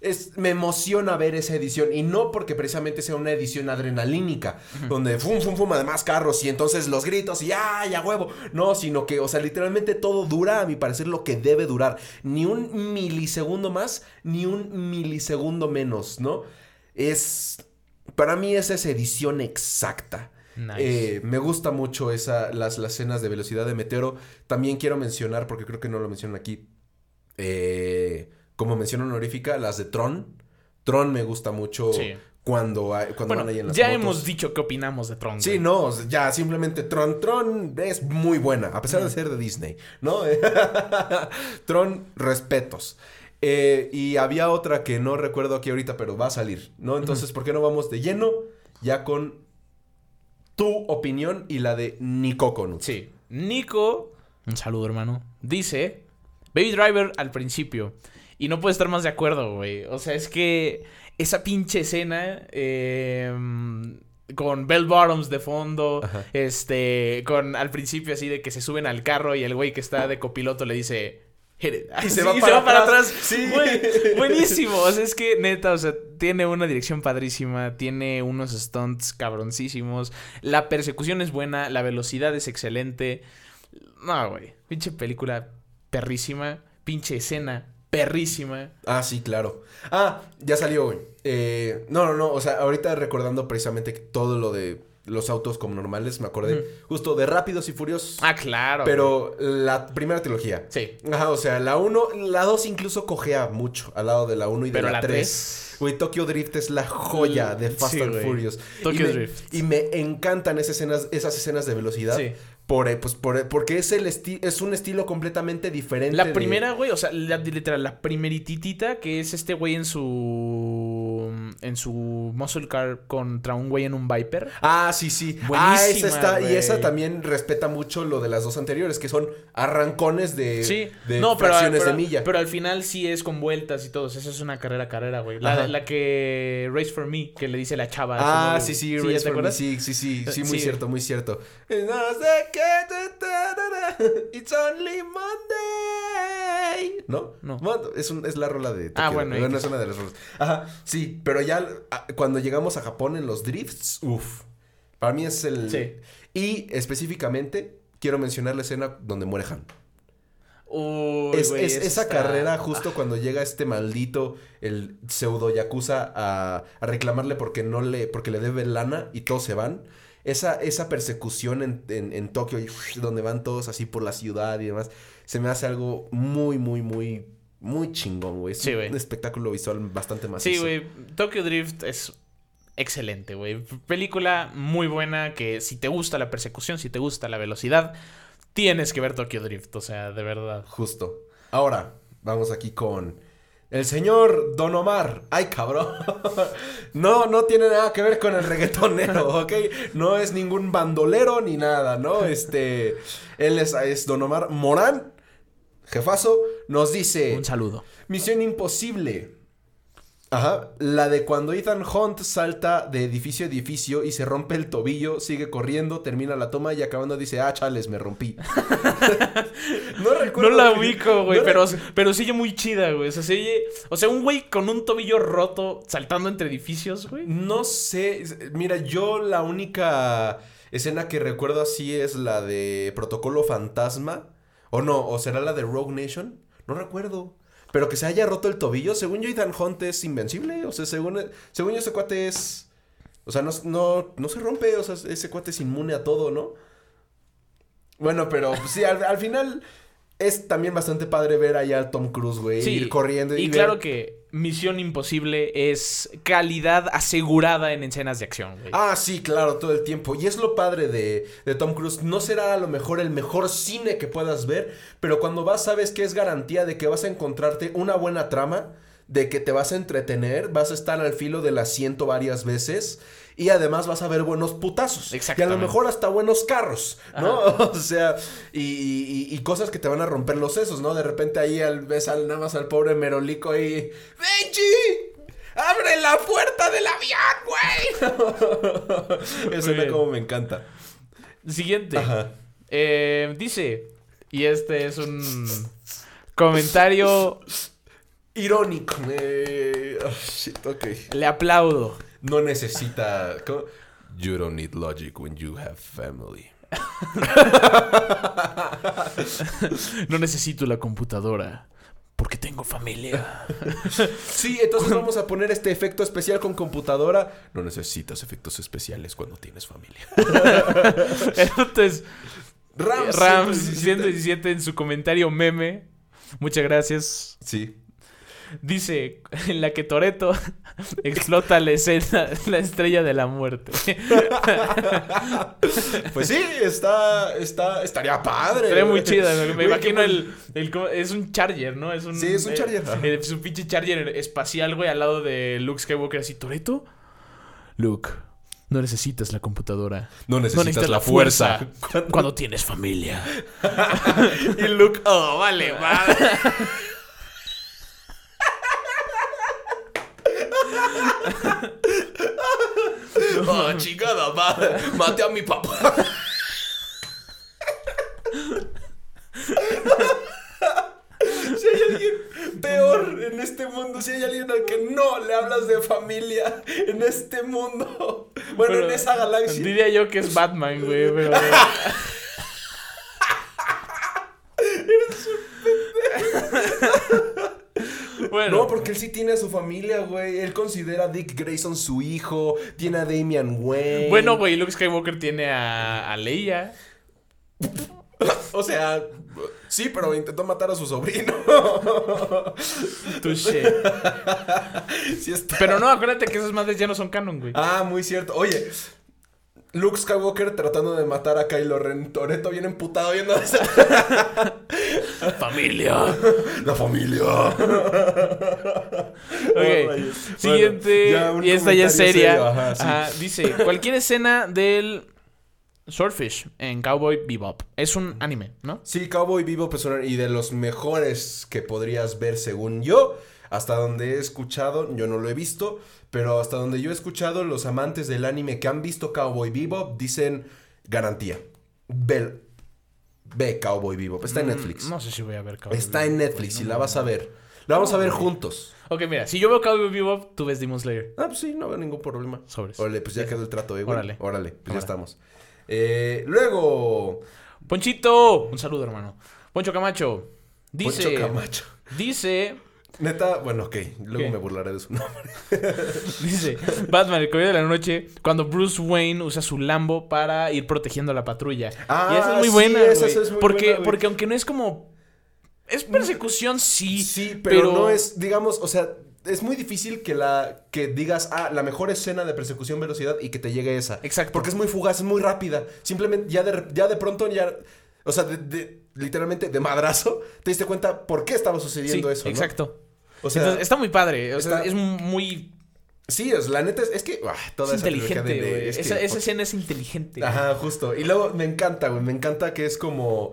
es, me emociona ver esa edición y no porque precisamente sea una edición adrenalínica, donde fum, fum, fum, además carros y entonces los gritos y ¡ay, a huevo! No, sino que, o sea, literalmente todo dura, a mi parecer, lo que debe durar. Ni un milisegundo más, ni un milisegundo menos, ¿no? Es, para mí esa es edición exacta. Nice. Eh, me gusta mucho esa, las, las escenas de velocidad de Meteoro. También quiero mencionar, porque creo que no lo mencionan aquí, eh, como mención honorífica, las de Tron. Tron me gusta mucho Sí. cuando, hay- cuando bueno, van ahí en las ya motos. hemos dicho qué opinamos de Tron. Sí, güey. no, ya simplemente Tron. Tron es muy buena, a pesar de ser de Disney, ¿no? Tron, respetos. Eh, y había otra que no recuerdo aquí ahorita, pero va a salir, ¿no? Entonces, ¿por qué no vamos de lleno ya con tu opinión y la de Nico Conut? Sí. Nico, un saludo, hermano. Dice: Baby Driver al principio. Y no puedo estar más de acuerdo, güey. O sea, es que esa pinche escena. eh, con Bell Bottoms de fondo. Ajá. Este. Con al principio así de que se suben al carro y el güey que está de copiloto le dice. "Hit it". Y se va para atrás. Sí. Sí. buenísimo. O sea, es que neta, o sea, tiene una dirección padrísima. Tiene unos stunts cabroncísimos. La persecución es buena. La velocidad es excelente. No, güey. Pinche película perrísima. Pinche escena perrísima. Ah, sí, claro. Ah, ya salió, güey. Eh, no, no, no. O sea, ahorita recordando precisamente todo lo de los autos como normales, me acordé justo de Rápidos y Furiosos. Ah, claro. güey. pero la primera trilogía. Sí. Ajá, o sea, la 1, la 2 incluso cojea mucho al lado de la 1 y de Pero la la 3. tres- Güey, Tokyo Drift es la joya de Fast Sí, and güey. Furious. Tokyo y me, Drift. Y me encantan esas escenas, esas escenas de velocidad. Sí. Por, eh, pues, por, porque es, el esti- es un estilo completamente diferente. La de- primera, güey, o sea, la, literal, la primerititita que es este güey en su. en su muscle car contra un güey en un Viper. Ah, sí, sí. ah, Buenísima, esa está. Y esa también respeta mucho lo de las dos anteriores, que son arrancones de, Sí, de no, pero, fracciones pero, de milla. pero al final sí es con vueltas y todo. Eso es una carrera, carrera, güey. La, la que Race for Me, que le dice la chava. Ah, sí, sí, ¿ya Race for Me, sí, sí, sí, sí, muy Sí. cierto, muy cierto. No sé it's only Monday. ¿No? No. Bueno, es, un- es la rola de Ah, bueno, pero no X. es una de las rolas. Ajá, sí, pero ya ah, cuando llegamos a Japón en los drifts, uff, para mí es el... Sí. Y específicamente quiero mencionar la escena donde muere Han. Uy, Es, esa está- carrera justo cuando llega este maldito, el pseudo yakuza a, a reclamarle porque no le, porque le debe lana y todos se van. Esa, esa persecución en, en, en Tokio, donde van todos así por la ciudad y demás, se me hace algo muy, muy, muy, muy chingón, güey. Es Sí, un espectáculo visual bastante macizo. Sí, güey. Tokyo Drift es excelente, güey. Película muy buena que si te gusta la persecución, si te gusta la velocidad, tienes que ver Tokyo Drift, o sea, de verdad. Justo. Ahora, vamos aquí con el señor Don Omar. Ay, cabrón. No, no tiene nada que ver con el reggaetonero, ¿ok? No es ningún bandolero ni nada, ¿no? Este, él es, es Don Omar Morán, jefazo, nos dice... Un saludo. Misión imposible. Ajá, la de cuando Ethan Hunt salta de edificio a edificio y se rompe el tobillo, sigue corriendo, termina la toma y acabando dice, ah, chales, me rompí. la ubico, güey, pero, pero sigue muy chida, güey. O sea, sigue- o sea, un güey con un tobillo roto saltando entre edificios, güey. No sé, mira, yo la única escena que recuerdo así es la de Protocolo Fantasma. O no, o será la de Rogue Nation. No recuerdo. Pero que se haya roto el tobillo, según yo, Ethan Hunt es invencible. O sea, según, según yo, ese cuate es. O sea, no, no, no se rompe. O sea, ese cuate es inmune a todo, ¿no? Bueno, pero pues, sí, al, al final es también bastante padre ver allá a Tom Cruise, güey. ir corriendo y, Y ver- claro que Misión Imposible es calidad asegurada en escenas de acción, güey. Ah, sí, claro, todo el tiempo. Y es lo padre de, de Tom Cruise. No será a lo mejor el mejor cine que puedas ver, pero cuando vas sabes que es garantía de que vas a encontrarte una buena trama, de que te vas a entretener, vas a estar al filo del asiento varias veces y además vas a ver buenos putazos. Y a lo mejor hasta buenos carros, ¿no? O sea, y, y- y cosas que te van a romper los sesos, ¿no? De repente ahí al, ves al, nada más al pobre Merolico ahí. ¡Benji! ¡Abre la puerta del avión, güey! Eso es como me encanta. Siguiente. Ajá. Eh, dice, y este es un comentario irónico. Eh, oh, shit, ok. Le aplaudo. No necesita. ¿cómo? You don't need logic when you have family. No necesito la computadora porque tengo familia. Sí, entonces vamos a poner este efecto especial con computadora. No necesitas efectos especiales cuando tienes familia. Entonces, Rams, Rams 117. 117 en su comentario meme. Muchas gracias. Sí. Dice en la que Toreto explota la escena, la estrella de la muerte. Pues sí, está, está, estaría padre. Estaría muy chida. Me, imagino el, Es un Charger, ¿no? Es un, Sí, es un eh, Charger, eh, es un pinche Charger espacial, güey, al lado de Luke Skywalker. Así, ¿Toreto? Luke, no necesitas la computadora. No No necesitas, necesitas la fuerza. Cuando tienes familia. y Luke, oh, vale, vale. Oh, chingada, madre. Maté a mi papá. Si hay alguien peor en este mundo, si hay alguien al que no le hablas de familia en este mundo, bueno, Pero en esa galaxia. Diría yo que es Batman, güey, pero... Bueno, No, porque él sí tiene a su familia, güey. Él considera a Dick Grayson su hijo. Tiene a Damian Wayne. bueno, güey, Luke Skywalker tiene a, a Leia. O sea, sí, pero intentó matar a su sobrino. Touché. sí está. Pero no, acuérdate que esas madres ya no son canon, güey. Ah, muy cierto. Oye, Luke Skywalker tratando de matar a Kylo Ren. Toreto bien emputado viendo esa- Familia. La familia. Ok, Bueno, siguiente. ya un y esta ya es seria. serio, ajá, sí. Ajá, dice: cualquier escena del Swordfish en Cowboy Bebop. Es un anime, ¿no? Sí, Cowboy Vivo pues, son- y de los mejores que podrías ver según yo. Hasta donde he escuchado, yo no lo he visto, pero hasta donde yo he escuchado, los amantes del anime que han visto Cowboy Bebop dicen garantía. Ve, ve Cowboy Bebop. Está en Mm, Netflix. No sé si voy a ver Cowboy Está en Netflix y la vas a ver. La vamos a ver juntos. Ok, mira, si yo veo Cowboy Bebop, tú ves Demon Slayer. Ah, pues sí, no veo ningún problema. Sobres. Órale, pues ya quedó el trato, eh, güey. Órale. Órale, pues ya estamos. Eh, luego, Ponchito, un saludo, hermano. Poncho Camacho. Dice. Poncho Camacho. Dice. Neta, bueno, ok. Luego ¿Qué? me burlaré de su nombre. Dice Batman, el caballero de la noche, cuando Bruce Wayne usa su Lambo para ir protegiendo a la patrulla. Ah, y esa es muy sí, buena, esa es muy porque, buena, porque aunque no es como... Es persecución, sí. Sí, pero, no es, digamos, o sea, es muy difícil que la que digas, ah, la mejor escena de persecución velocidad y que te llegue esa. Exacto. Porque es muy fugaz, es muy rápida. Simplemente ya de, ya de pronto ya, o sea, de, de- literalmente de madrazo, te diste cuenta por qué estaba Sí, sucediendo eso, ¿no? exacto. O sea, Entonces, está muy padre. O sea, es muy sí, es, la neta es, es que ah, toda es esa inteligente, de- que- Esa, escena es inteligente. güey. Ajá, justo. Y luego me encanta, güey. Me encanta que es como.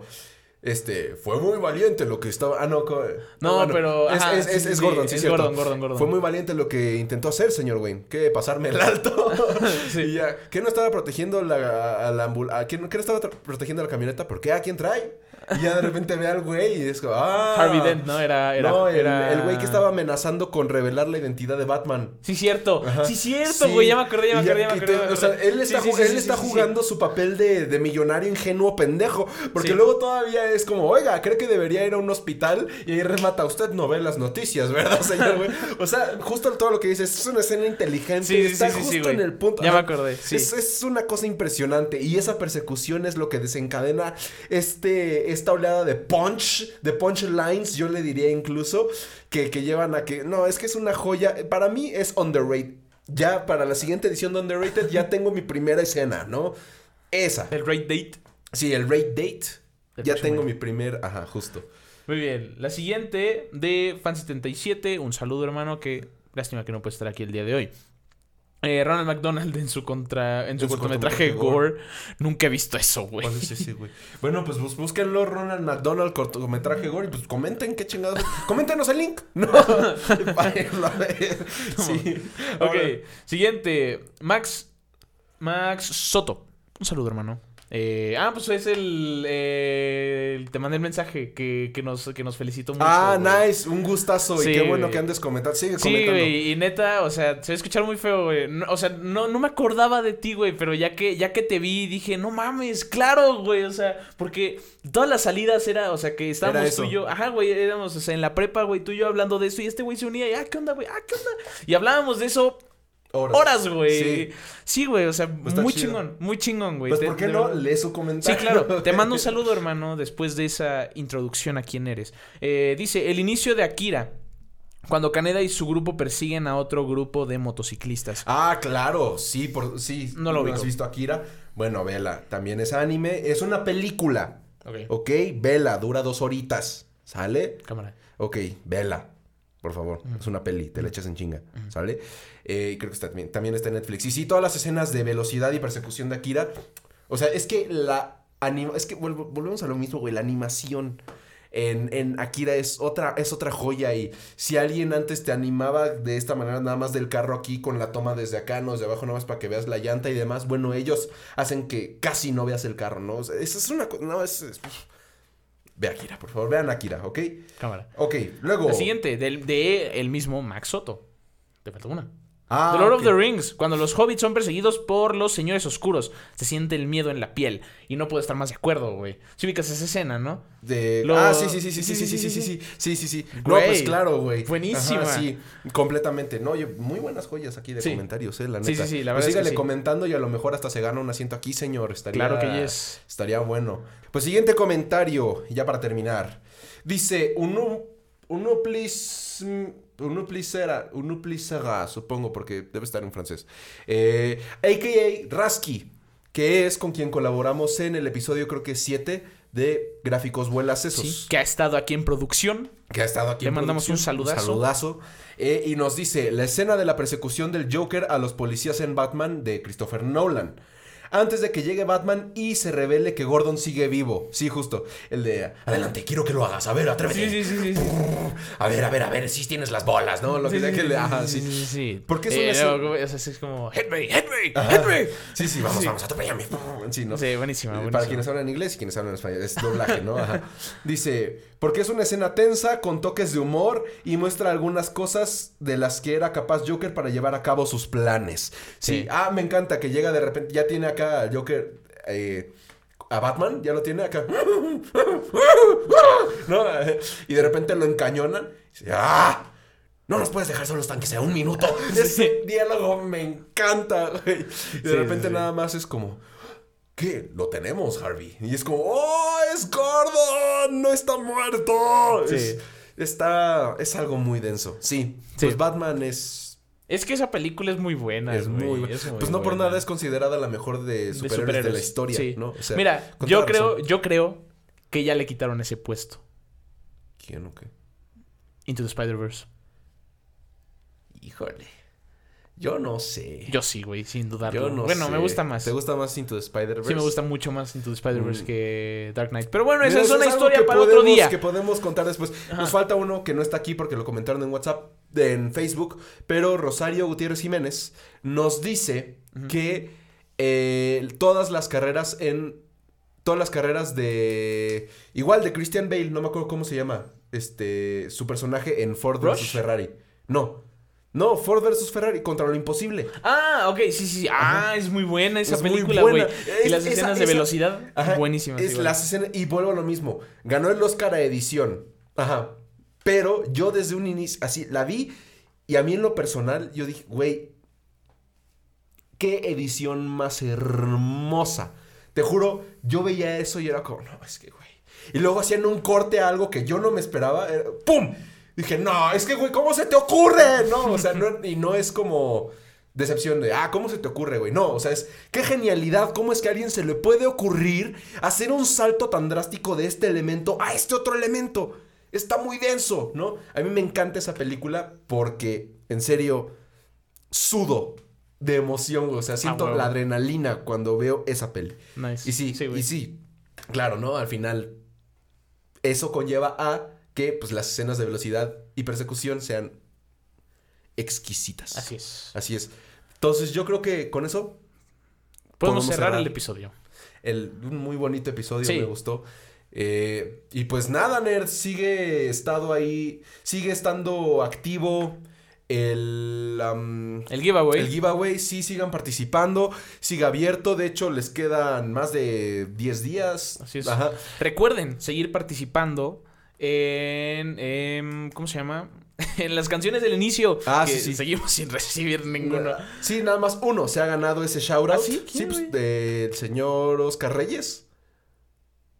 Este, fue muy valiente lo que estaba. Ah, no, co- No, pero, Es, ajá, es, es, sí, es sí, Gordon, sí, es cierto. Gordon, Gordon, Gordon. Fue muy valiente lo que intentó hacer, señor Wayne. Que pasarme el alto. Sí. Y ya. ¿Qué no estaba protegiendo la, a la ambul- a quién, ¿Qué no estaba protegiendo la camioneta? ¿Por qué? ¿A quién trae? Y ya de repente ve al güey y es como. ¡Ah! Harvey Dent, ¿no? Era... era no, el, era- el güey que estaba amenazando con revelar la identidad de Batman. Sí, cierto. Ajá. Sí, cierto, Sí. güey. Ya me acordé, ya me acordé, ya me acordé. te- o sea, él está, Sí, él está jugando su papel de, de millonario ingenuo pendejo. Porque luego todavía es como, oiga, cree que debería ir a un hospital y ahí remata. Usted no ve las noticias, ¿verdad, señor? güey? O sea, justo todo lo que dices es una escena inteligente. Sí, sí, está justo en el punto. Ya me acordé, sí. Es, es una cosa impresionante. Y esa persecución es lo que desencadena este, esta oleada de punch, de punchlines, yo le diría incluso, que, que llevan a que. No, es que es una joya. Para mí es underrated. Ya para la siguiente edición de Underrated ya tengo mi primera escena, ¿no? Esa. El Raid Date. Sí, el rate date. Ya tengo mi primer. Ajá, justo. Muy bien. La siguiente de Fan77. Un saludo, hermano, que lástima que no puede estar aquí el día de hoy. Eh, Ronald McDonald en su contra en su En su cortometraje Gore. Nunca he visto eso, güey. Bueno, pues búsquenlo, Ronald McDonald, cortometraje Gore, y pues comenten qué chingados. Coméntenos el link. No. Para irlo a ver. Sí. Ok, siguiente. Max. Max Soto. Un saludo, hermano. Eh, ah, pues es el, eh, Te mandé el mensaje que, que, nos, que nos felicitó mucho. Ah, nice. Un gustazo. Sí, y qué bueno que andes comentando. Sigue Sí, comentando. y neta, o sea, se va a escuchar muy feo, güey. No, o sea, no, no me acordaba de ti, güey, pero ya que, ya que te vi, dije, no mames, claro, güey, o sea, porque todas las salidas era, o sea, que estábamos tú y yo, ajá, güey, éramos, o sea, en la prepa, güey, tú y yo hablando de eso, y este güey se unía, y, ah, ¿qué onda, güey? Ah, ¿qué onda? Y hablábamos de eso Horas. horas, güey. Sí. Sí, güey, o sea, está muy chido. chingón, muy chingón, güey. Pues, ¿por qué de no lee su Sí, comentario? claro. Te mando un saludo, hermano, después de esa introducción a quién eres. Eh, dice, el inicio de Akira, cuando Kaneda y su grupo persiguen a otro grupo de motociclistas. Ah, claro, sí, por, sí. No lo has ubico. visto Akira? Bueno, vela, también es anime, es una película, Ok, ¿ok? Vela, dura dos horitas, ¿sale? cámara. Ok, vela, por favor, es una peli, te la echas en chinga, ¿sale? Eh, y creo que está, también, también está en Netflix. Y sí, todas las escenas de velocidad y persecución de Akira, o sea, es que la anima, es que volvemos a lo mismo, güey, la animación. En, en Akira es otra, es otra joya y si alguien antes te animaba de esta manera nada más del carro aquí con la toma desde acá, no desde abajo nada más para que veas la llanta y demás, bueno, ellos hacen que casi no veas el carro, ¿no? O sea, esa es una cosa, no, es, es- Ve Akira, por favor, vean Akira, ¿ok? Cámara. Ok, luego... La siguiente, del, de el mismo Max Soto. Te falta una. Ah, The Lord ok. of the Rings, cuando los hobbits son perseguidos por los señores oscuros, se siente el miedo en la piel. Y no puedo estar más de acuerdo, güey. Si ubicas esa escena, ¿no? De... Lo- Ah, sí, sí, sí, sí, sí, sí, sí, sí, sí, sí, sí, sí, sí. No, pues claro, güey. buenísima. Ajá, sí, completamente. No, oye, muy buenas joyas aquí de Sí. comentarios, eh, la Sí, neta. sí, sí, la Pues verdad es que sígale sí. comentando y a lo mejor hasta se gana un asiento aquí, señor. Estaría... Claro que yes. Estaría bueno. Pues siguiente comentario, ya para terminar. Dice, un unuplis... Unuplicera, unuplicera, supongo, porque debe estar en francés. Eh, AKA Rasky, que es con quien colaboramos en el episodio, creo que 7 de Gráficos Vuelas Esos. Sí, que ha estado aquí en producción. Que ha estado aquí Le en mandamos producción. un saludazo. saludazo. Eh, y nos dice, la escena de la persecución del Joker a los policías en Batman de Christopher Nolan. Antes de que llegue Batman y se revele que Gordon sigue vivo. Sí, justo. El de, adelante, quiero que lo hagas. A ver, atrévete. Sí, sí, sí, sí. sí. A ver, a ver, a ver, si tienes las bolas, ¿no? Lo que Sí, sea sí, que sí, le... sí, Ajá, sí, sí. sí, sí. Porque es Eh, una escena- luego, o sea, es como, hit me, hit me, hit me. Sí, sí, vamos, Sí. vamos, atropellame. Sí, ¿no? Sí, buenísima, Eh, buenísima. Para quienes hablan inglés y quienes hablan español. Es doblaje, ¿no? Ajá. Dice, porque es una escena tensa con toques de humor y muestra algunas cosas de las que era capaz Joker para llevar a cabo sus planes. Sí. Sí. Ah, me encanta que llega de repente, ya tiene acá a Joker... eh, a Batman, ya lo tiene acá. ¿No? Y de repente lo encañonan. Y dice, ¡ah! No nos puedes dejar solos tan que sea un minuto. Ese diálogo me encanta, güey. Y de Sí, repente sí, nada más es como, ¿qué? Lo tenemos, Harvey. Y es como, ¡oh, es Gordon! ¡No está muerto! Sí. Es, está, es algo muy denso. Sí, Sí. pues Batman es, Es que esa película es muy buena. es muy, es muy Pues no por nada es considerada la mejor de De superhéroes de, la historia, sí. ¿no? O sea, Mira, yo creo, razón. yo creo que ya le quitaron ese puesto. ¿Quién o qué? Into the Spider-Verse. Híjole. Yo no sé. Yo sí, güey, sin dudarlo. Yo no bueno, sé. me gusta más. ¿Te gusta más Into the Spider-Verse? Sí, me gusta mucho más Into the Spider-Verse Mm. que Dark Knight. Pero bueno, esa Mira, es una historia para podemos- otro día. Que podemos contar después. Ajá. Nos falta uno que no está aquí porque lo comentaron en WhatsApp, en Facebook, pero Rosario Gutiérrez Jiménez nos dice que eh, todas las carreras en... Todas las carreras de... Igual de Christian Bale, no me acuerdo cómo se llama. Este... Su personaje en Ford vs. Ferrari. No. No, Ford vs. Ferrari contra lo imposible. Ah, ok, sí, sí, sí. Ah, es muy buena esa Es película, güey. buena. Y Es- las esa- escenas de esa- velocidad, Ajá, buenísimas. Es igual. las escenas- y vuelvo a lo mismo. Ganó el Oscar a edición. Ajá. Pero yo desde un inicio, así, la vi y a mí en lo personal, yo dije, güey, qué edición más hermosa. Te juro, yo veía eso y era como, no, es que, güey. Y luego hacían un corte a algo que yo no me esperaba. era- ¡Pum! Dije, no, es que, güey, ¿cómo se te ocurre? No, o sea, no, y no es como decepción de, ah, ¿cómo se te ocurre, güey? No, o sea, es, qué genialidad, ¿cómo es que a alguien se le puede ocurrir hacer un salto tan drástico de este elemento a este otro elemento? Está muy denso, ¿no? A mí me encanta esa película porque, en serio, sudo de emoción, o sea, siento huevo. la adrenalina cuando veo esa peli. Nice. Y sí, güey. y sí, claro, ¿no? Al final, eso conlleva a que pues, las escenas de velocidad y persecución sean exquisitas. Así es. Así es. Entonces, yo creo que con eso Podemos podemos cerrar, cerrar. el episodio. El, un muy bonito episodio, Sí. me gustó. Eh, y pues nada, Nerd, sigue estado ahí, sigue estando activo el, El giveaway. el giveaway. Sí, sigan participando, sigue abierto. De hecho, les quedan más de 10 días. Así es. Ajá. Recuerden seguir participando en, em, ¿cómo se llama? en las canciones del inicio. Ah, que sí, sí. Seguimos sin recibir ninguno. Sí, nada más uno se ha ganado ese shoutout. ¿Ah, sí? Sí, ¿Quién, pues, del señor Oscar Reyes.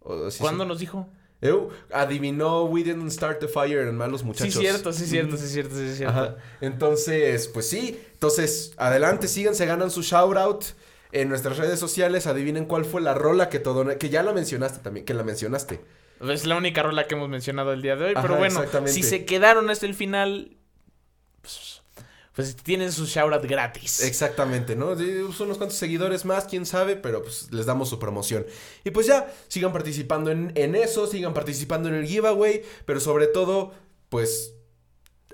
O- sí, ¿Cuándo sí. nos dijo? Eu, adivinó We Didn't Start the Fire en Malos Muchachos. Sí, cierto, sí, cierto, Mm. sí, cierto, sí, cierto. Ajá. Entonces, pues sí. Entonces, adelante, sigan, se ganan su shoutout en nuestras redes sociales. Adivinen cuál fue la rola que todo, que ya la mencionaste también, que la mencionaste. Es la única rola que hemos mencionado el día de hoy. Ajá, pero bueno, si se quedaron hasta el final, pues, pues tienen su shoutout gratis. Exactamente, ¿no? Son unos cuantos seguidores más, quién sabe, pero pues les damos su promoción. Y pues ya, sigan participando en, en eso, sigan participando en el giveaway, pero sobre todo, pues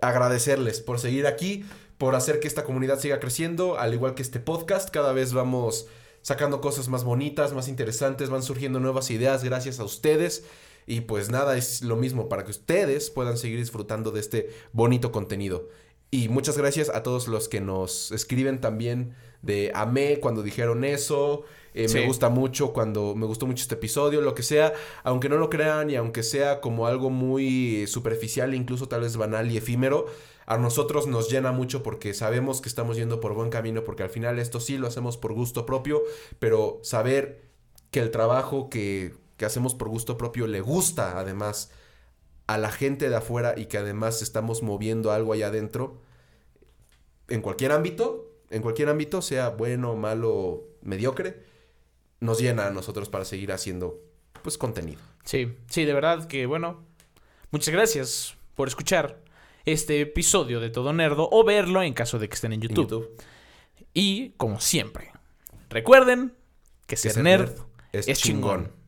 agradecerles por seguir aquí, por hacer que esta comunidad siga creciendo, al igual que este podcast, cada vez vamos sacando cosas más bonitas, más interesantes, van surgiendo nuevas ideas gracias a ustedes. Y pues nada, es lo mismo para que ustedes puedan seguir disfrutando de este bonito contenido. Y muchas gracias a todos los que nos escriben también de amé cuando dijeron eso. eh, Sí. Me gusta mucho cuando me gustó mucho este episodio, lo que sea. Aunque no lo crean y aunque sea como algo muy superficial, incluso tal vez banal y efímero, a nosotros nos llena mucho porque sabemos que estamos yendo por buen camino, porque al final esto sí lo hacemos por gusto propio, pero saber que el trabajo que, que hacemos por gusto propio le gusta además a la gente de afuera y que además estamos moviendo algo allá adentro, en cualquier ámbito, en cualquier ámbito, sea bueno, malo, mediocre, nos llena a nosotros para seguir haciendo pues contenido. Sí, sí, de verdad que bueno. Muchas gracias por escuchar este episodio de Todo Nerdo o verlo en caso de que estén en En YouTube. Y como siempre, recuerden que ser ser nerd nerd es es chingón. chingón.